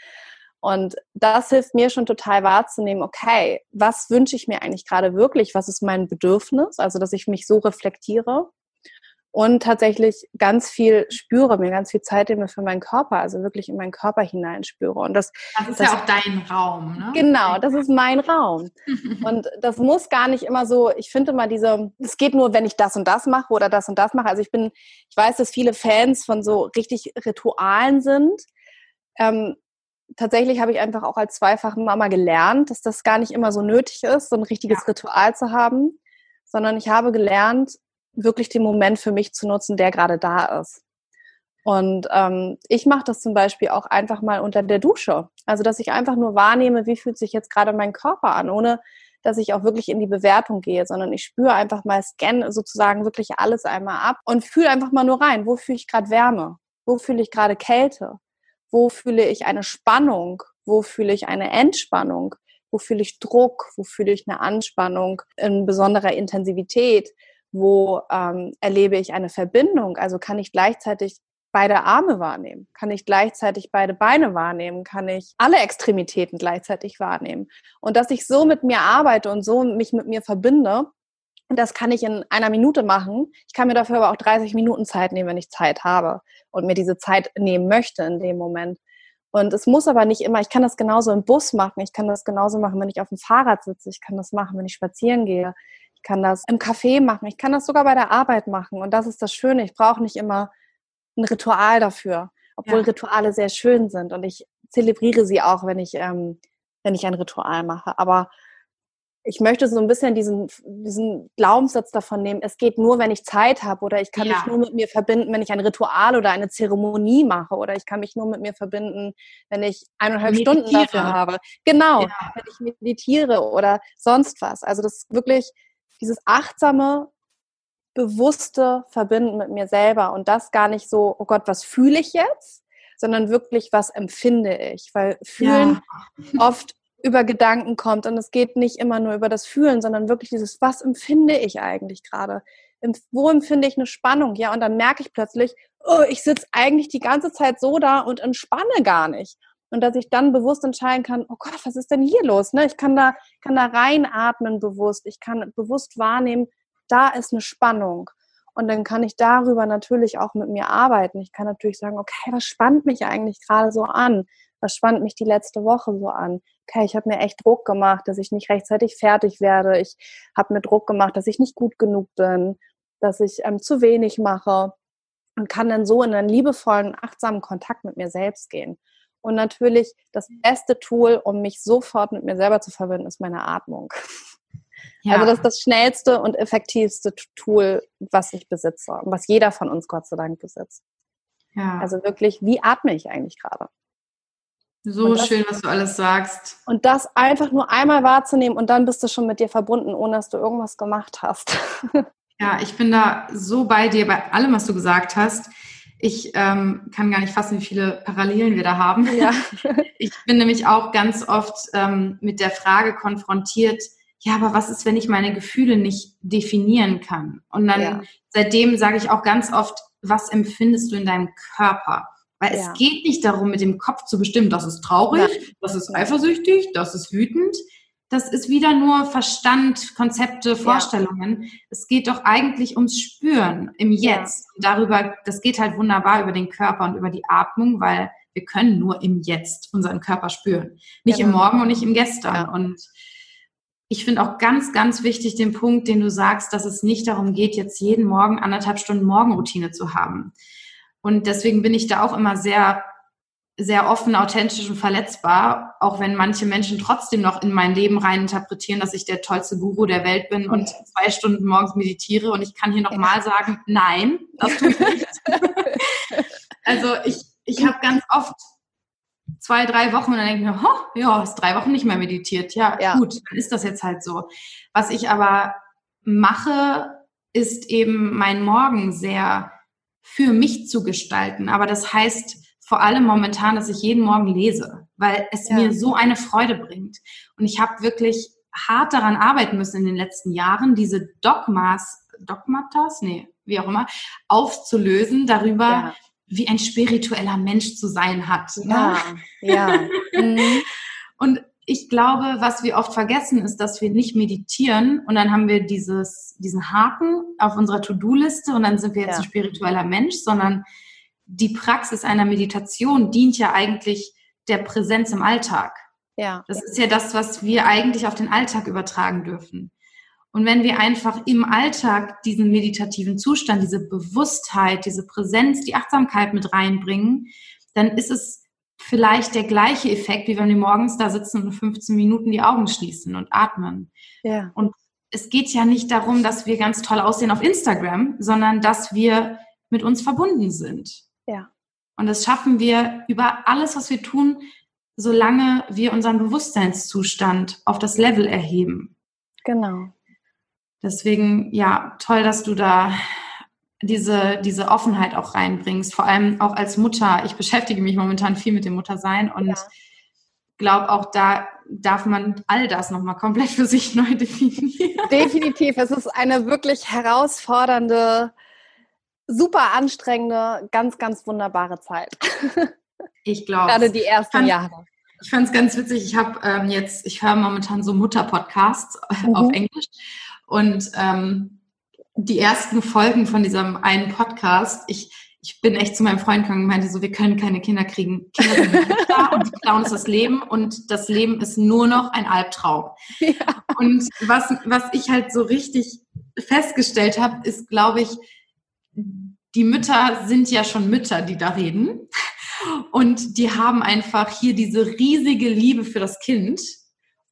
Und das hilft mir schon total wahrzunehmen, okay, was wünsche ich mir eigentlich gerade wirklich? Was ist mein Bedürfnis? Also, dass ich mich so reflektiere. und tatsächlich ganz viel spüre, mir ganz viel Zeit nehme für meinen Körper, also wirklich in meinen Körper hineinspüre. Und das, das ist das, ja auch dein Raum, ne? Genau, das ist mein Raum. [laughs] und das muss gar nicht immer so, ich finde immer diese, es geht nur, wenn ich das und das mache oder das und das mache. Also ich bin, ich weiß, dass viele Fans von so richtig Ritualen sind. Ähm, tatsächlich habe ich einfach auch als zweifache Mama gelernt, dass das gar nicht immer so nötig ist, so ein richtiges ja. Ritual zu haben, sondern ich habe gelernt, wirklich den Moment für mich zu nutzen, der gerade da ist. Und ähm, ich mache das zum Beispiel auch einfach mal unter der Dusche. Also, dass ich einfach nur wahrnehme, wie fühlt sich jetzt gerade mein Körper an, ohne dass ich auch wirklich in die Bewertung gehe, sondern ich spüre einfach mal, scanne sozusagen wirklich alles einmal ab und fühle einfach mal nur rein, wo fühle ich gerade Wärme, wo fühle ich gerade Kälte, wo fühle ich eine Spannung, wo fühle ich eine Entspannung, wo fühle ich Druck, wo fühle ich eine Anspannung in besonderer Intensivität, wo ähm, erlebe ich eine Verbindung? Also kann ich gleichzeitig beide Arme wahrnehmen? Kann ich gleichzeitig beide Beine wahrnehmen? Kann ich alle Extremitäten gleichzeitig wahrnehmen? Und dass ich so mit mir arbeite und so mich mit mir verbinde, das kann ich in einer Minute machen. Ich kann mir dafür aber auch 30 Minuten Zeit nehmen, wenn ich Zeit habe und mir diese Zeit nehmen möchte in dem Moment. Und es muss aber nicht immer, ich kann das genauso im Bus machen, ich kann das genauso machen, wenn ich auf dem Fahrrad sitze, ich kann das machen, wenn ich spazieren gehe, ich kann das im Café machen. Ich kann das sogar bei der Arbeit machen. Und das ist das Schöne. Ich brauche nicht immer ein Ritual dafür, obwohl ja. Rituale sehr schön sind. Und ich zelebriere sie auch, wenn ich, ähm, wenn ich ein Ritual mache. Aber ich möchte so ein bisschen diesen, diesen Glaubenssatz davon nehmen, es geht nur, wenn ich Zeit habe oder ich kann ja. mich nur mit mir verbinden, wenn ich ein Ritual oder eine Zeremonie mache oder ich kann mich nur mit mir verbinden, wenn ich eineinhalb meditiere. Stunden dafür habe. Genau, ja. wenn ich meditiere oder sonst was. Also das ist wirklich dieses achtsame, bewusste Verbinden mit mir selber und das gar nicht so, oh Gott, was fühle ich jetzt, sondern wirklich, was empfinde ich, weil Fühlen ja. oft über Gedanken kommt und es geht nicht immer nur über das Fühlen, sondern wirklich dieses, was empfinde ich eigentlich gerade? Wo empfinde ich eine Spannung? Ja, und dann merke ich plötzlich, oh, ich sitze eigentlich die ganze Zeit so da und entspanne gar nicht und dass ich dann bewusst entscheiden kann, oh Gott, was ist denn hier los? Ne? Ich kann da, kann da reinatmen bewusst, ich kann bewusst wahrnehmen, da ist eine Spannung. Und dann kann ich darüber natürlich auch mit mir arbeiten. Ich kann natürlich sagen, okay, was spannt mich eigentlich gerade so an? Was spannt mich die letzte Woche so an? Okay, ich habe mir echt Druck gemacht, dass ich nicht rechtzeitig fertig werde. Ich habe mir Druck gemacht, dass ich nicht gut genug bin, dass ich ähm, zu wenig mache und kann dann so in einen liebevollen, achtsamen Kontakt mit mir selbst gehen. Und natürlich das beste Tool, um mich sofort mit mir selber zu verbinden, ist meine Atmung. Ja. Also das ist das schnellste und effektivste Tool, was ich besitze und was jeder von uns Gott sei Dank besitzt. Ja. Also wirklich, wie atme ich eigentlich gerade? So das, schön, was du alles sagst. Und das einfach nur einmal wahrzunehmen und dann bist du schon mit dir verbunden, ohne dass du irgendwas gemacht hast. [laughs] Ja, ich bin da so bei dir, bei allem, was du gesagt hast. Ich ähm, kann gar nicht fassen, wie viele Parallelen wir da haben. Ja. [laughs] Ich bin nämlich auch ganz oft ähm, mit der Frage konfrontiert, ja, aber was ist, wenn ich meine Gefühle nicht definieren kann? Und dann ja. seitdem sage ich auch ganz oft, was empfindest du in deinem Körper? Weil ja. es geht nicht darum, mit dem Kopf zu bestimmen, das ist traurig, Nein. das ist eifersüchtig, das ist wütend, das ist wieder nur Verstand, Konzepte, Vorstellungen. Ja. Es geht doch eigentlich ums Spüren im Jetzt. Ja. Darüber, das geht halt wunderbar über den Körper und über die Atmung, weil wir können nur im Jetzt unseren Körper spüren. Nicht genau. im Morgen und nicht im Gestern. Ja. Und ich finde auch ganz, ganz wichtig den Punkt, den du sagst, dass es nicht darum geht, jetzt jeden Morgen anderthalb Stunden Morgenroutine zu haben. Und deswegen bin ich da auch immer sehr sehr offen, authentisch und verletzbar, auch wenn manche Menschen trotzdem noch in mein Leben rein interpretieren, dass ich der tollste Guru der Welt bin und zwei Stunden morgens meditiere. Und ich kann hier nochmal sagen, nein, das tue ich nicht. [laughs] also ich, ich habe ganz oft zwei, drei Wochen und dann denke ich mir, oh, ja, ist drei Wochen nicht mehr meditiert. Ja, ja, gut, dann ist das jetzt halt so. Was ich aber mache, ist eben mein Morgen sehr für mich zu gestalten. Aber das heißt, vor allem momentan, dass ich jeden Morgen lese, weil es ja. mir so eine Freude bringt. Und ich habe wirklich hart daran arbeiten müssen in den letzten Jahren, diese Dogmas, Dogmatas, nee, wie auch immer, aufzulösen darüber, ja. wie ein spiritueller Mensch zu sein hat. Ja, ja. [laughs] Mhm. Und ich glaube, was wir oft vergessen, ist, dass wir nicht meditieren und dann haben wir dieses, diesen Haken auf unserer To-Do-Liste und dann sind wir jetzt ja. ein spiritueller Mensch, sondern die Praxis einer Meditation dient ja eigentlich der Präsenz im Alltag. Ja. Das ist ja das, was wir eigentlich auf den Alltag übertragen dürfen. Und wenn wir einfach im Alltag diesen meditativen Zustand, diese Bewusstheit, diese Präsenz, die Achtsamkeit mit reinbringen, dann ist es vielleicht der gleiche Effekt, wie wenn wir morgens da sitzen und 15 Minuten die Augen schließen und atmen. Ja. Und es geht ja nicht darum, dass wir ganz toll aussehen auf Instagram, sondern dass wir mit uns verbunden sind. Ja. Und das schaffen wir über alles, was wir tun, solange wir unseren Bewusstseinszustand auf das Level erheben. Genau. Deswegen, ja, toll, dass du da diese, diese Offenheit auch reinbringst, vor allem auch als Mutter. Ich beschäftige mich momentan viel mit dem Muttersein und ja. glaube auch da darf man all das nochmal komplett für sich [laughs] neu definieren. Definitiv. Es ist eine wirklich herausfordernde, super anstrengende, ganz, ganz wunderbare Zeit. [laughs] Ich glaube. Gerade die ersten Jahre. Ich fand es ganz witzig. Ich habe ähm, jetzt, ich höre momentan so Mutter-Podcasts mhm. auf Englisch und ähm, die ersten Folgen von diesem einen Podcast, ich, ich bin echt zu meinem Freund gegangen und meinte so, wir können keine Kinder kriegen. Kinder sind nicht [laughs] da und die klauen uns das Leben und das Leben ist nur noch ein Albtraum. [laughs] Ja. Und was, was ich halt so richtig festgestellt habe, ist, glaube ich, die Mütter sind ja schon Mütter, die da reden. Und die haben einfach hier diese riesige Liebe für das Kind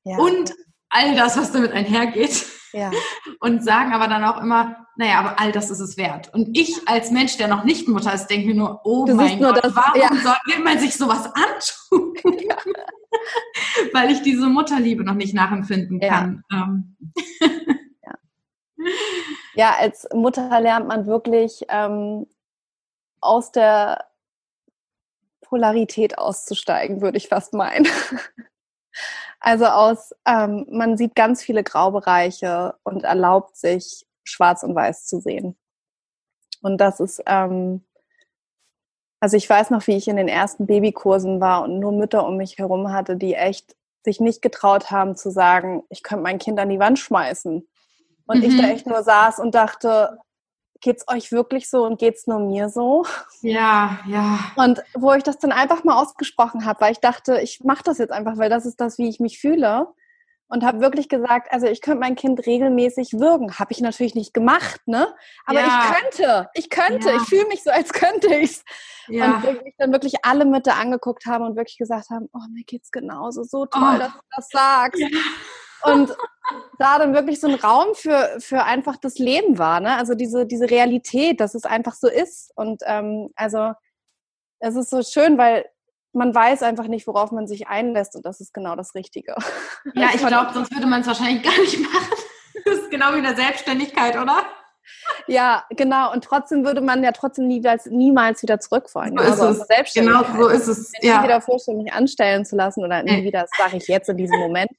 ja. und all das, was damit einhergeht. Ja. Und sagen aber dann auch immer, naja, aber all das ist es wert. Und ich als Mensch, der noch nicht Mutter ist, denke mir nur, oh du mein Gott, das, warum ja. soll, will man sich sowas antun? Ja. [laughs] Weil ich diese Mutterliebe noch nicht nachempfinden kann. Ähm. Ja. ja. als Mutter lernt man wirklich ähm, aus der Polarität auszusteigen, würde ich fast meinen. Also aus, ähm, man sieht ganz viele Graubereiche und erlaubt sich, schwarz und weiß zu sehen. Und das ist, ähm, also ich weiß noch, wie ich in den ersten Babykursen war und nur Mütter um mich herum hatte, die echt sich nicht getraut haben zu sagen, ich könnte mein Kind an die Wand schmeißen. Und mhm. ich da mhm. echt nur saß und dachte, geht's euch wirklich so und geht's nur mir so? Ja, ja. Und wo ich das dann einfach mal ausgesprochen habe, weil ich dachte, ich mache das jetzt einfach, weil das ist das, wie ich mich fühle. Und habe wirklich gesagt, also ich könnte mein Kind regelmäßig würgen. Habe ich natürlich nicht gemacht, ne? Aber ja. ich könnte, ich könnte, ja. ich fühle mich so, als könnte ich's. Ja. Und wirklich dann wirklich alle Mütter angeguckt haben und wirklich gesagt haben, oh, mir geht's genauso, so toll, oh. dass du das sagst. Ja. Und da dann wirklich so ein Raum für, für einfach das Leben war, ne? Also diese, diese Realität, dass es einfach so ist. Und ähm, also es ist so schön, weil man weiß einfach nicht, worauf man sich einlässt und das ist genau das Richtige. Ja, ich glaube, sonst würde man es wahrscheinlich gar nicht machen. Das ist genau wie in der Selbstständigkeit, oder? Ja, genau. Und trotzdem würde man ja trotzdem niemals, niemals wieder zurückfallen. So ist also es. Genau, so ist es. Ja. Nie wieder vorstellen, mich anstellen zu lassen oder nie wieder, das sage ich jetzt in diesem Moment.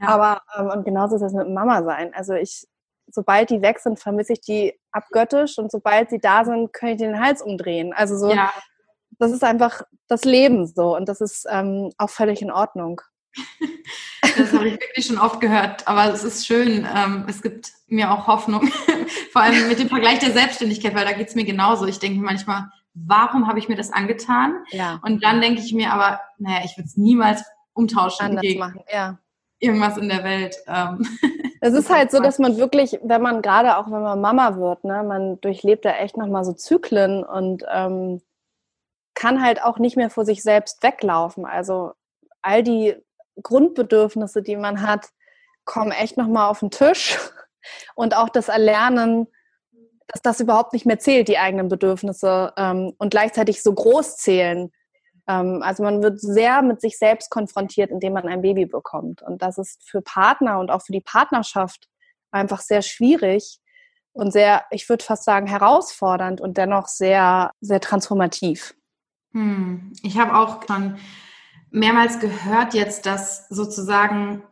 Ja. Aber ähm, und genauso ist es mit Mama sein. Also ich, sobald die weg sind, vermisse ich die abgöttisch und sobald sie da sind, kann ich den Hals umdrehen. Also so, ja. das ist einfach das Leben so und das ist ähm, auch völlig in Ordnung. [laughs] Das habe ich wirklich schon oft gehört, aber es ist schön. Ähm, es gibt mir auch Hoffnung, [laughs] vor allem mit dem Vergleich der Selbstständigkeit, weil da geht es mir genauso. Ich denke manchmal, warum habe ich mir das angetan? Ja. Und dann denke ich mir aber, naja, ich würde es niemals umtauschen. Anders gegen, machen, ja irgendwas in der Welt. Ähm. [laughs] Es ist halt so, dass man wirklich, wenn man gerade auch wenn man Mama wird, ne, man durchlebt da echt nochmal so Zyklen und ähm, kann halt auch nicht mehr vor sich selbst weglaufen. Also all die Grundbedürfnisse, die man hat, kommen echt nochmal auf den Tisch. [laughs] Und auch das Erlernen, dass das überhaupt nicht mehr zählt, die eigenen Bedürfnisse ähm, und gleichzeitig so groß zählen. Ähm, also man wird sehr mit sich selbst konfrontiert, indem man ein Baby bekommt. Und das ist für Partner und auch für die Partnerschaft einfach sehr schwierig und sehr, ich würde fast sagen, herausfordernd und dennoch sehr, sehr transformativ. Hm. Ich habe auch schon mehrmals gehört jetzt, dass sozusagen,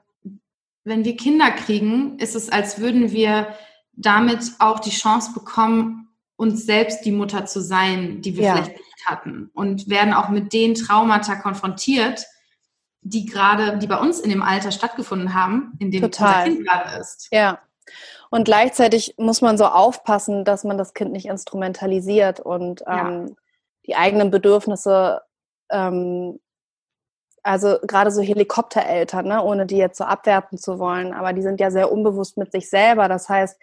wenn wir Kinder kriegen, ist es, als würden wir damit auch die Chance bekommen, uns selbst die Mutter zu sein, die wir ja. vielleicht hatten und werden auch mit den Traumata konfrontiert, die gerade, die bei uns in dem Alter stattgefunden haben, in dem Total. unser Kind gerade ist. Ja. Und gleichzeitig muss man so aufpassen, dass man das Kind nicht instrumentalisiert und ähm, die eigenen Bedürfnisse, ähm, also gerade so Helikoptereltern, ne, ohne die jetzt so abwerten zu wollen, aber die sind ja sehr unbewusst mit sich selber. Das heißt,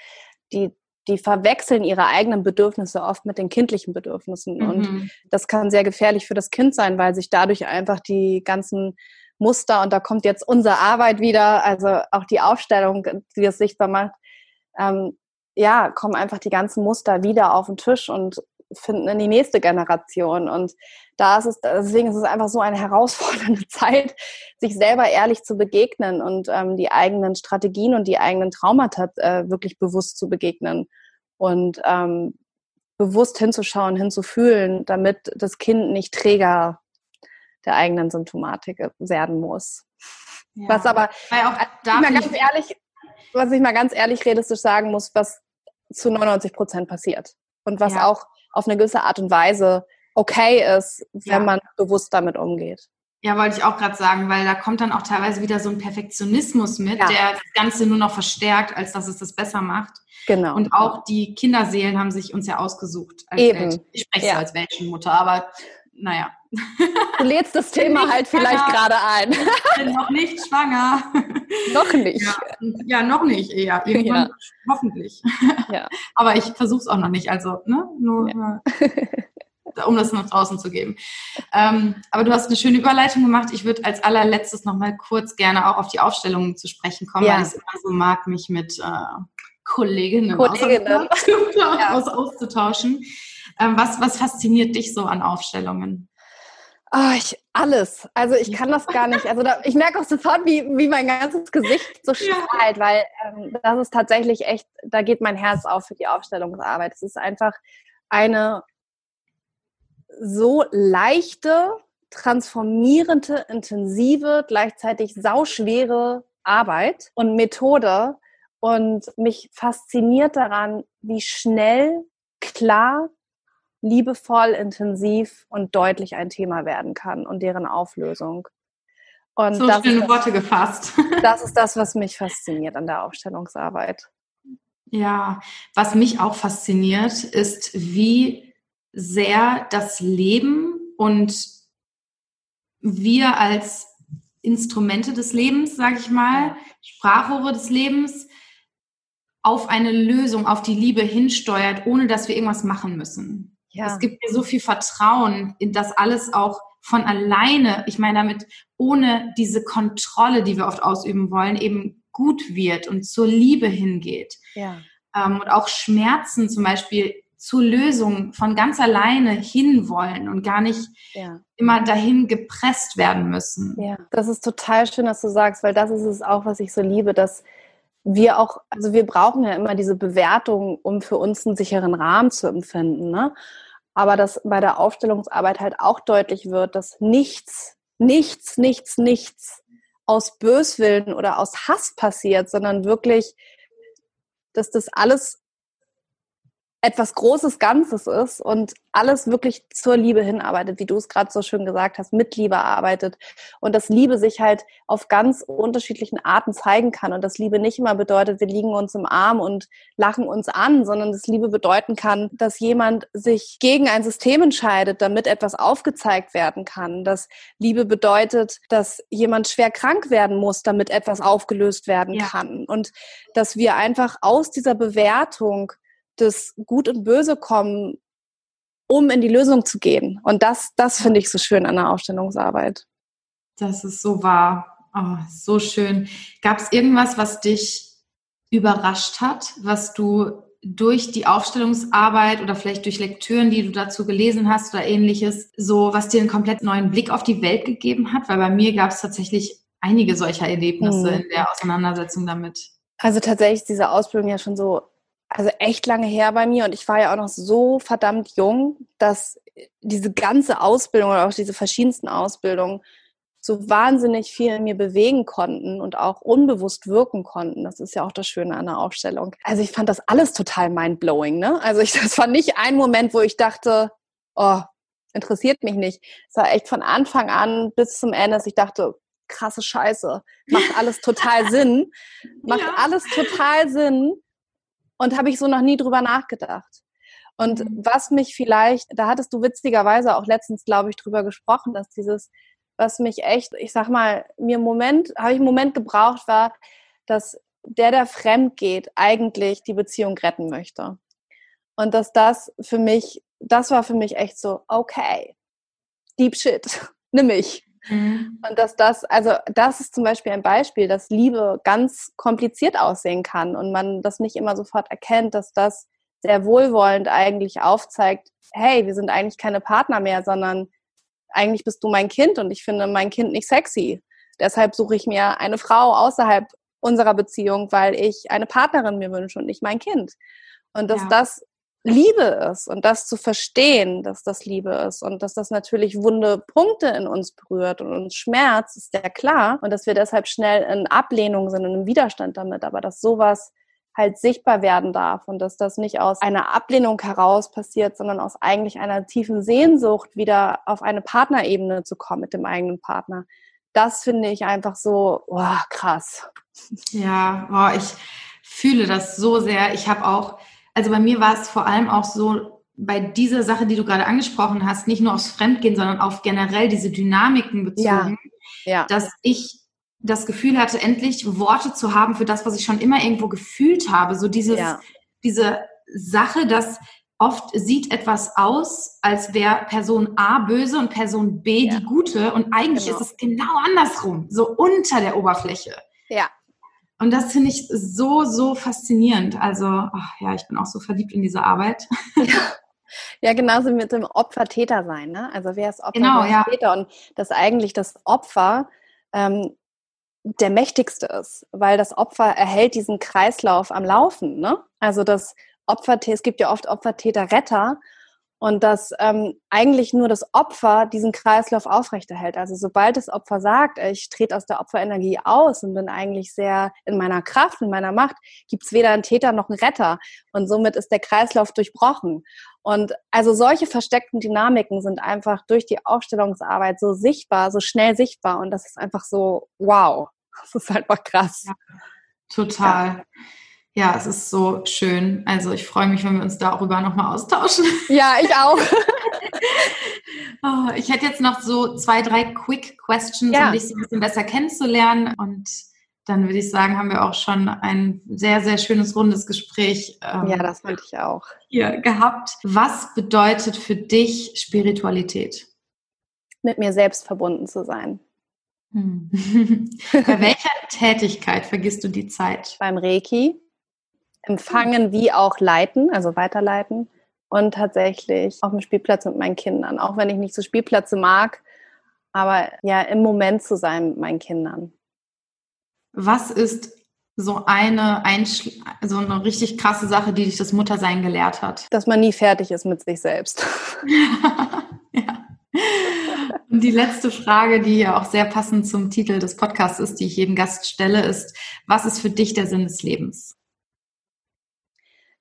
die, die verwechseln ihre eigenen Bedürfnisse oft mit den kindlichen Bedürfnissen. Mhm. Und das kann sehr gefährlich für das Kind sein, weil sich dadurch einfach die ganzen Muster, und da kommt jetzt unsere Arbeit wieder, also auch die Aufstellung, die das sichtbar macht, ähm, ja, kommen einfach die ganzen Muster wieder auf den Tisch und finden in die nächste Generation. Und da ist es, deswegen ist es einfach so eine [laughs] herausfordernde Zeit, sich selber ehrlich zu begegnen und ähm, die eigenen Strategien und die eigenen Traumata äh, wirklich bewusst zu begegnen und ähm, bewusst hinzuschauen, hinzufühlen, damit das Kind nicht Träger der eigenen Symptomatik werden muss. Ja. Was aber, Weil auch da mal ganz ehrlich, was ich mal ganz ehrlich realistisch sagen muss, was zu 99 Prozent passiert und was ja. auch auf eine gewisse Art und Weise okay ist, wenn ja. man bewusst damit umgeht. Ja, wollte ich auch gerade sagen, weil da kommt dann auch teilweise wieder so ein Perfektionismus mit, ja. der das Ganze nur noch verstärkt, als dass es das besser macht. Genau. Und auch die Kinderseelen haben sich uns ja ausgesucht. Als Eben. Welt. Ich spreche ja. so als Welchenmutter, aber naja. Du lädst das [laughs] Thema halt vielleicht gerade ein. Ich bin noch nicht schwanger. noch nicht. Ja, ja noch nicht eher. Ja. hoffentlich. Ja. [laughs] Aber ich versuche es auch noch nicht. Also, ne? Nur, ja. um das nach draußen zu geben. Ähm, aber du hast eine schöne Überleitung gemacht. Ich würde als allerletztes noch mal kurz gerne auch auf die Aufstellungen zu sprechen kommen, weil ich es immer so mag, mich mit äh, Kolleginnen, Kolleginnen. [laughs] Aus, auszutauschen. Ähm, was, was fasziniert dich so an Aufstellungen? Oh, ich, alles. Also ich kann das gar nicht. Also da, ich merke auch sofort, wie, wie mein ganzes Gesicht so strahlt, weil ähm, das ist tatsächlich echt, da geht mein Herz auf für die Aufstellungsarbeit. Es ist einfach eine so leichte, transformierende, intensive, gleichzeitig sauschwere Arbeit und Methode. Und mich fasziniert daran, wie schnell, klar liebevoll, intensiv und deutlich ein Thema werden kann und deren Auflösung. Und so schöne das, Worte gefasst. [laughs] Das ist das, was mich fasziniert an der Aufstellungsarbeit. Ja, was mich auch fasziniert, ist, wie sehr das Leben und wir als Instrumente des Lebens, sage ich mal, Sprachrohre des Lebens, auf eine Lösung, auf die Liebe hinsteuert, ohne dass wir irgendwas machen müssen. Ja. Es gibt mir so viel Vertrauen, in das alles auch von alleine, ich meine damit ohne diese Kontrolle, die wir oft ausüben wollen, eben gut wird und zur Liebe hingeht. Ja. Ähm, und auch Schmerzen zum Beispiel zur Lösung von ganz alleine hinwollen und gar nicht ja. immer dahin gepresst werden müssen. Ja, das ist total schön, dass du sagst, weil das ist es auch, was ich so liebe, dass wir auch, also wir brauchen ja immer diese Bewertung, um für uns einen sicheren Rahmen zu empfinden. Ne? Aber dass bei der Aufstellungsarbeit halt auch deutlich wird, dass nichts, nichts, nichts, nichts aus Böswillen oder aus Hass passiert, sondern wirklich, dass das alles etwas Großes Ganzes ist und alles wirklich zur Liebe hinarbeitet, wie du es gerade so schön gesagt hast, mit Liebe arbeitet und dass Liebe sich halt auf ganz unterschiedlichen Arten zeigen kann und dass Liebe nicht immer bedeutet, wir liegen uns im Arm und lachen uns an, sondern dass Liebe bedeuten kann, dass jemand sich gegen ein System entscheidet, damit etwas aufgezeigt werden kann, dass Liebe bedeutet, dass jemand schwer krank werden muss, damit etwas aufgelöst werden ja. kann und dass wir einfach aus dieser Bewertung das Gut und Böse kommen, um in die Lösung zu gehen. Und das, das finde ich so schön an der Aufstellungsarbeit. Das ist so wahr. Oh, so schön. Gab es irgendwas, was dich überrascht hat, was du durch die Aufstellungsarbeit oder vielleicht durch Lektüren, die du dazu gelesen hast oder ähnliches, so was dir einen komplett neuen Blick auf die Welt gegeben hat? Weil bei mir gab es tatsächlich einige solcher Erlebnisse hm. in der Auseinandersetzung damit. Also tatsächlich ist diese Ausbildung ja schon so also echt lange her bei mir und ich war ja auch noch so verdammt jung, dass diese ganze Ausbildung oder auch diese verschiedensten Ausbildungen so wahnsinnig viel in mir bewegen konnten und auch unbewusst wirken konnten. Das ist ja auch das Schöne an der Aufstellung. Also ich fand das alles total mindblowing. Ne? Also ich, [laughs] das war nicht ein Moment, wo ich dachte, oh, interessiert mich nicht. Es war echt von Anfang an bis zum Ende, dass ich dachte, krasse Scheiße. Macht alles total [laughs] Sinn. Macht ja. alles total Sinn. Und habe ich so noch nie drüber nachgedacht. Und mhm. was mich vielleicht, da hattest du witzigerweise auch letztens, glaube ich, drüber gesprochen, dass dieses, was mich echt, ich sag mal, mir im Moment, habe ich einen Moment gebraucht, war, dass der, der fremd geht, eigentlich die Beziehung retten möchte. Und dass das für mich, das war für mich echt so, okay, deep shit, [laughs] nimm mich. Mhm. Und dass das, also das ist zum Beispiel ein Beispiel, dass Liebe ganz kompliziert aussehen kann und man das nicht immer sofort erkennt, dass das sehr wohlwollend eigentlich aufzeigt, hey, wir sind eigentlich keine Partner mehr, sondern eigentlich bist du mein Kind und ich finde mein Kind nicht sexy. Deshalb suche ich mir eine Frau außerhalb unserer Beziehung, weil ich eine Partnerin mir wünsche und nicht mein Kind. Und dass ja. das Liebe ist und das zu verstehen, dass das Liebe ist und dass das natürlich wunde Punkte in uns berührt und uns schmerzt, ist ja klar. Und dass wir deshalb schnell in Ablehnung sind und im Widerstand damit, aber dass sowas halt sichtbar werden darf und dass das nicht aus einer Ablehnung heraus passiert, sondern aus eigentlich einer tiefen Sehnsucht, wieder auf eine Partnerebene zu kommen mit dem eigenen Partner. Das finde ich einfach so oh, krass. Ja, oh, ich fühle das so sehr. Ich habe auch, also bei mir war es vor allem auch so, bei dieser Sache, die du gerade angesprochen hast, nicht nur aufs Fremdgehen, sondern auf generell diese Dynamiken bezogen, ja. Ja. dass ich das Gefühl hatte, endlich Worte zu haben für das, was ich schon immer irgendwo gefühlt habe. So dieses, ja. diese Sache, dass oft sieht etwas aus, als wäre Person A böse und Person B die gute und eigentlich genau. ist es genau andersrum, so unter der Oberfläche. Ja. Und das finde ich so, so faszinierend. Also, ach, ja, ich bin auch so verliebt in diese Arbeit. Ja. Ja, genauso mit dem Opfer-Täter sein. Ne? Also wer ist Opfer, genau, wer ist ja. Täter? Und dass eigentlich das Opfer ähm, der mächtigste ist, weil das Opfer erhält diesen Kreislauf am Laufen. Ne? Also das Opfer, es gibt ja oft Opfertäter, Retter und dass ähm, eigentlich nur das Opfer diesen Kreislauf aufrechterhält. Also sobald das Opfer sagt, ich trete aus der Opferenergie aus und bin eigentlich sehr in meiner Kraft, in meiner Macht, gibt es weder einen Täter noch einen Retter. Und somit ist der Kreislauf durchbrochen. Und also solche versteckten Dynamiken sind einfach durch die Aufstellungsarbeit so sichtbar, so schnell sichtbar. Und das ist einfach so, wow. [laughs] Das ist einfach krass. Ja, total. Ja. Ja. es ist so schön. Also ich freue mich, wenn wir uns darüber nochmal austauschen. Ja, ich auch. [laughs] [laughs] oh, ich hätte jetzt noch so zwei, drei Quick Questions, ja. um dich so ein bisschen besser kennenzulernen. Und dann würde ich sagen, haben wir auch schon ein sehr, sehr schönes, rundes Gespräch. Ähm, ja, das wollte ich auch. Hier gehabt. Was bedeutet für dich Spiritualität? Mit mir selbst verbunden zu sein. Hm. [laughs] Bei welcher Tätigkeit vergisst du die Zeit? Beim Reiki. Empfangen wie auch leiten, also weiterleiten. Und tatsächlich auf dem Spielplatz mit meinen Kindern. Auch wenn ich nicht so Spielplätze mag, aber ja, im Moment zu sein mit meinen Kindern. Was ist so eine, so eine richtig krasse Sache, die dich das Muttersein gelehrt hat? Dass man nie fertig ist mit sich selbst. [laughs] [laughs] ja. Und die letzte Frage, die ja auch sehr passend zum Titel des Podcasts ist, die ich jedem Gast stelle, ist, was ist für dich der Sinn des Lebens?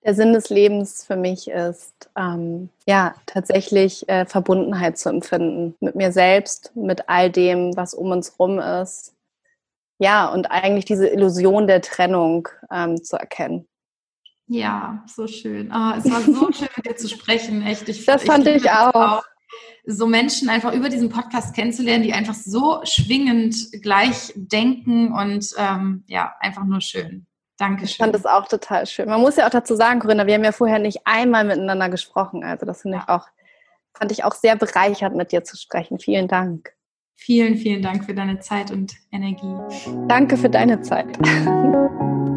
Der Sinn des Lebens für mich ist, ähm, ja, tatsächlich äh, Verbundenheit zu empfinden mit mir selbst, mit all dem, was um uns rum ist. Ja, und eigentlich diese Illusion der Trennung ähm, zu erkennen. Ja, so schön. Oh, es war so schön, mit dir zu sprechen, echt. Ich, das fand ich, ich auch. auch so Menschen einfach über diesen Podcast kennenzulernen, die einfach so schwingend gleich denken und ähm, ja, einfach nur schön. Dankeschön. Ich fand das auch total schön. Man muss ja auch dazu sagen, Corinna, wir haben ja vorher nicht einmal miteinander gesprochen. Also das finde ich auch, fand ich auch sehr bereichert, mit dir zu sprechen. Vielen Dank. Vielen, vielen Dank für deine Zeit und Energie. Danke für deine Zeit. [laughs]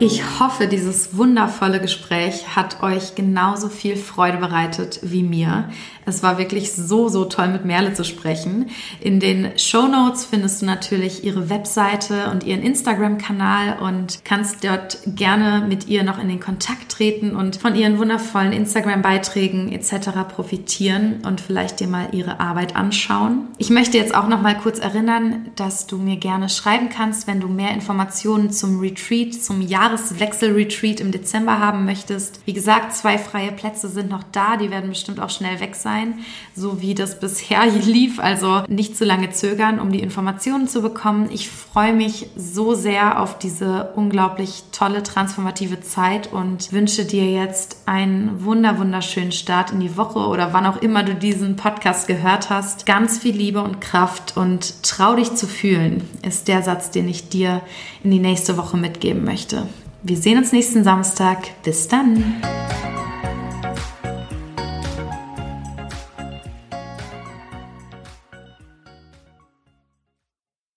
Ich hoffe, dieses wundervolle Gespräch hat euch genauso viel Freude bereitet wie mir. Es war wirklich so, so toll, mit Merle zu sprechen. In den Show Notes findest du natürlich ihre Webseite und ihren Instagram-Kanal und kannst dort gerne mit ihr noch in den Kontakt treten und von ihren wundervollen Instagram-Beiträgen etc. profitieren und vielleicht dir mal ihre Arbeit anschauen. Ich möchte jetzt auch noch mal kurz erinnern, dass du mir gerne schreiben kannst, wenn du mehr Informationen zum Retreat, zum Jahr Jahreswechsel-Retreat im Dezember haben möchtest. Wie gesagt, zwei freie Plätze sind noch da, die werden bestimmt auch schnell weg sein, so wie das bisher [laughs] lief. Also nicht zu lange zögern, um die Informationen zu bekommen. Ich freue mich so sehr auf diese unglaublich tolle transformative Zeit und wünsche dir jetzt einen wunder wunderschönen Start in die Woche oder wann auch immer du diesen Podcast gehört hast. Ganz viel Liebe und Kraft und trau dich zu fühlen, ist der Satz, den ich dir in die nächste Woche mitgeben möchte. Wir sehen uns nächsten Samstag. Bis dann.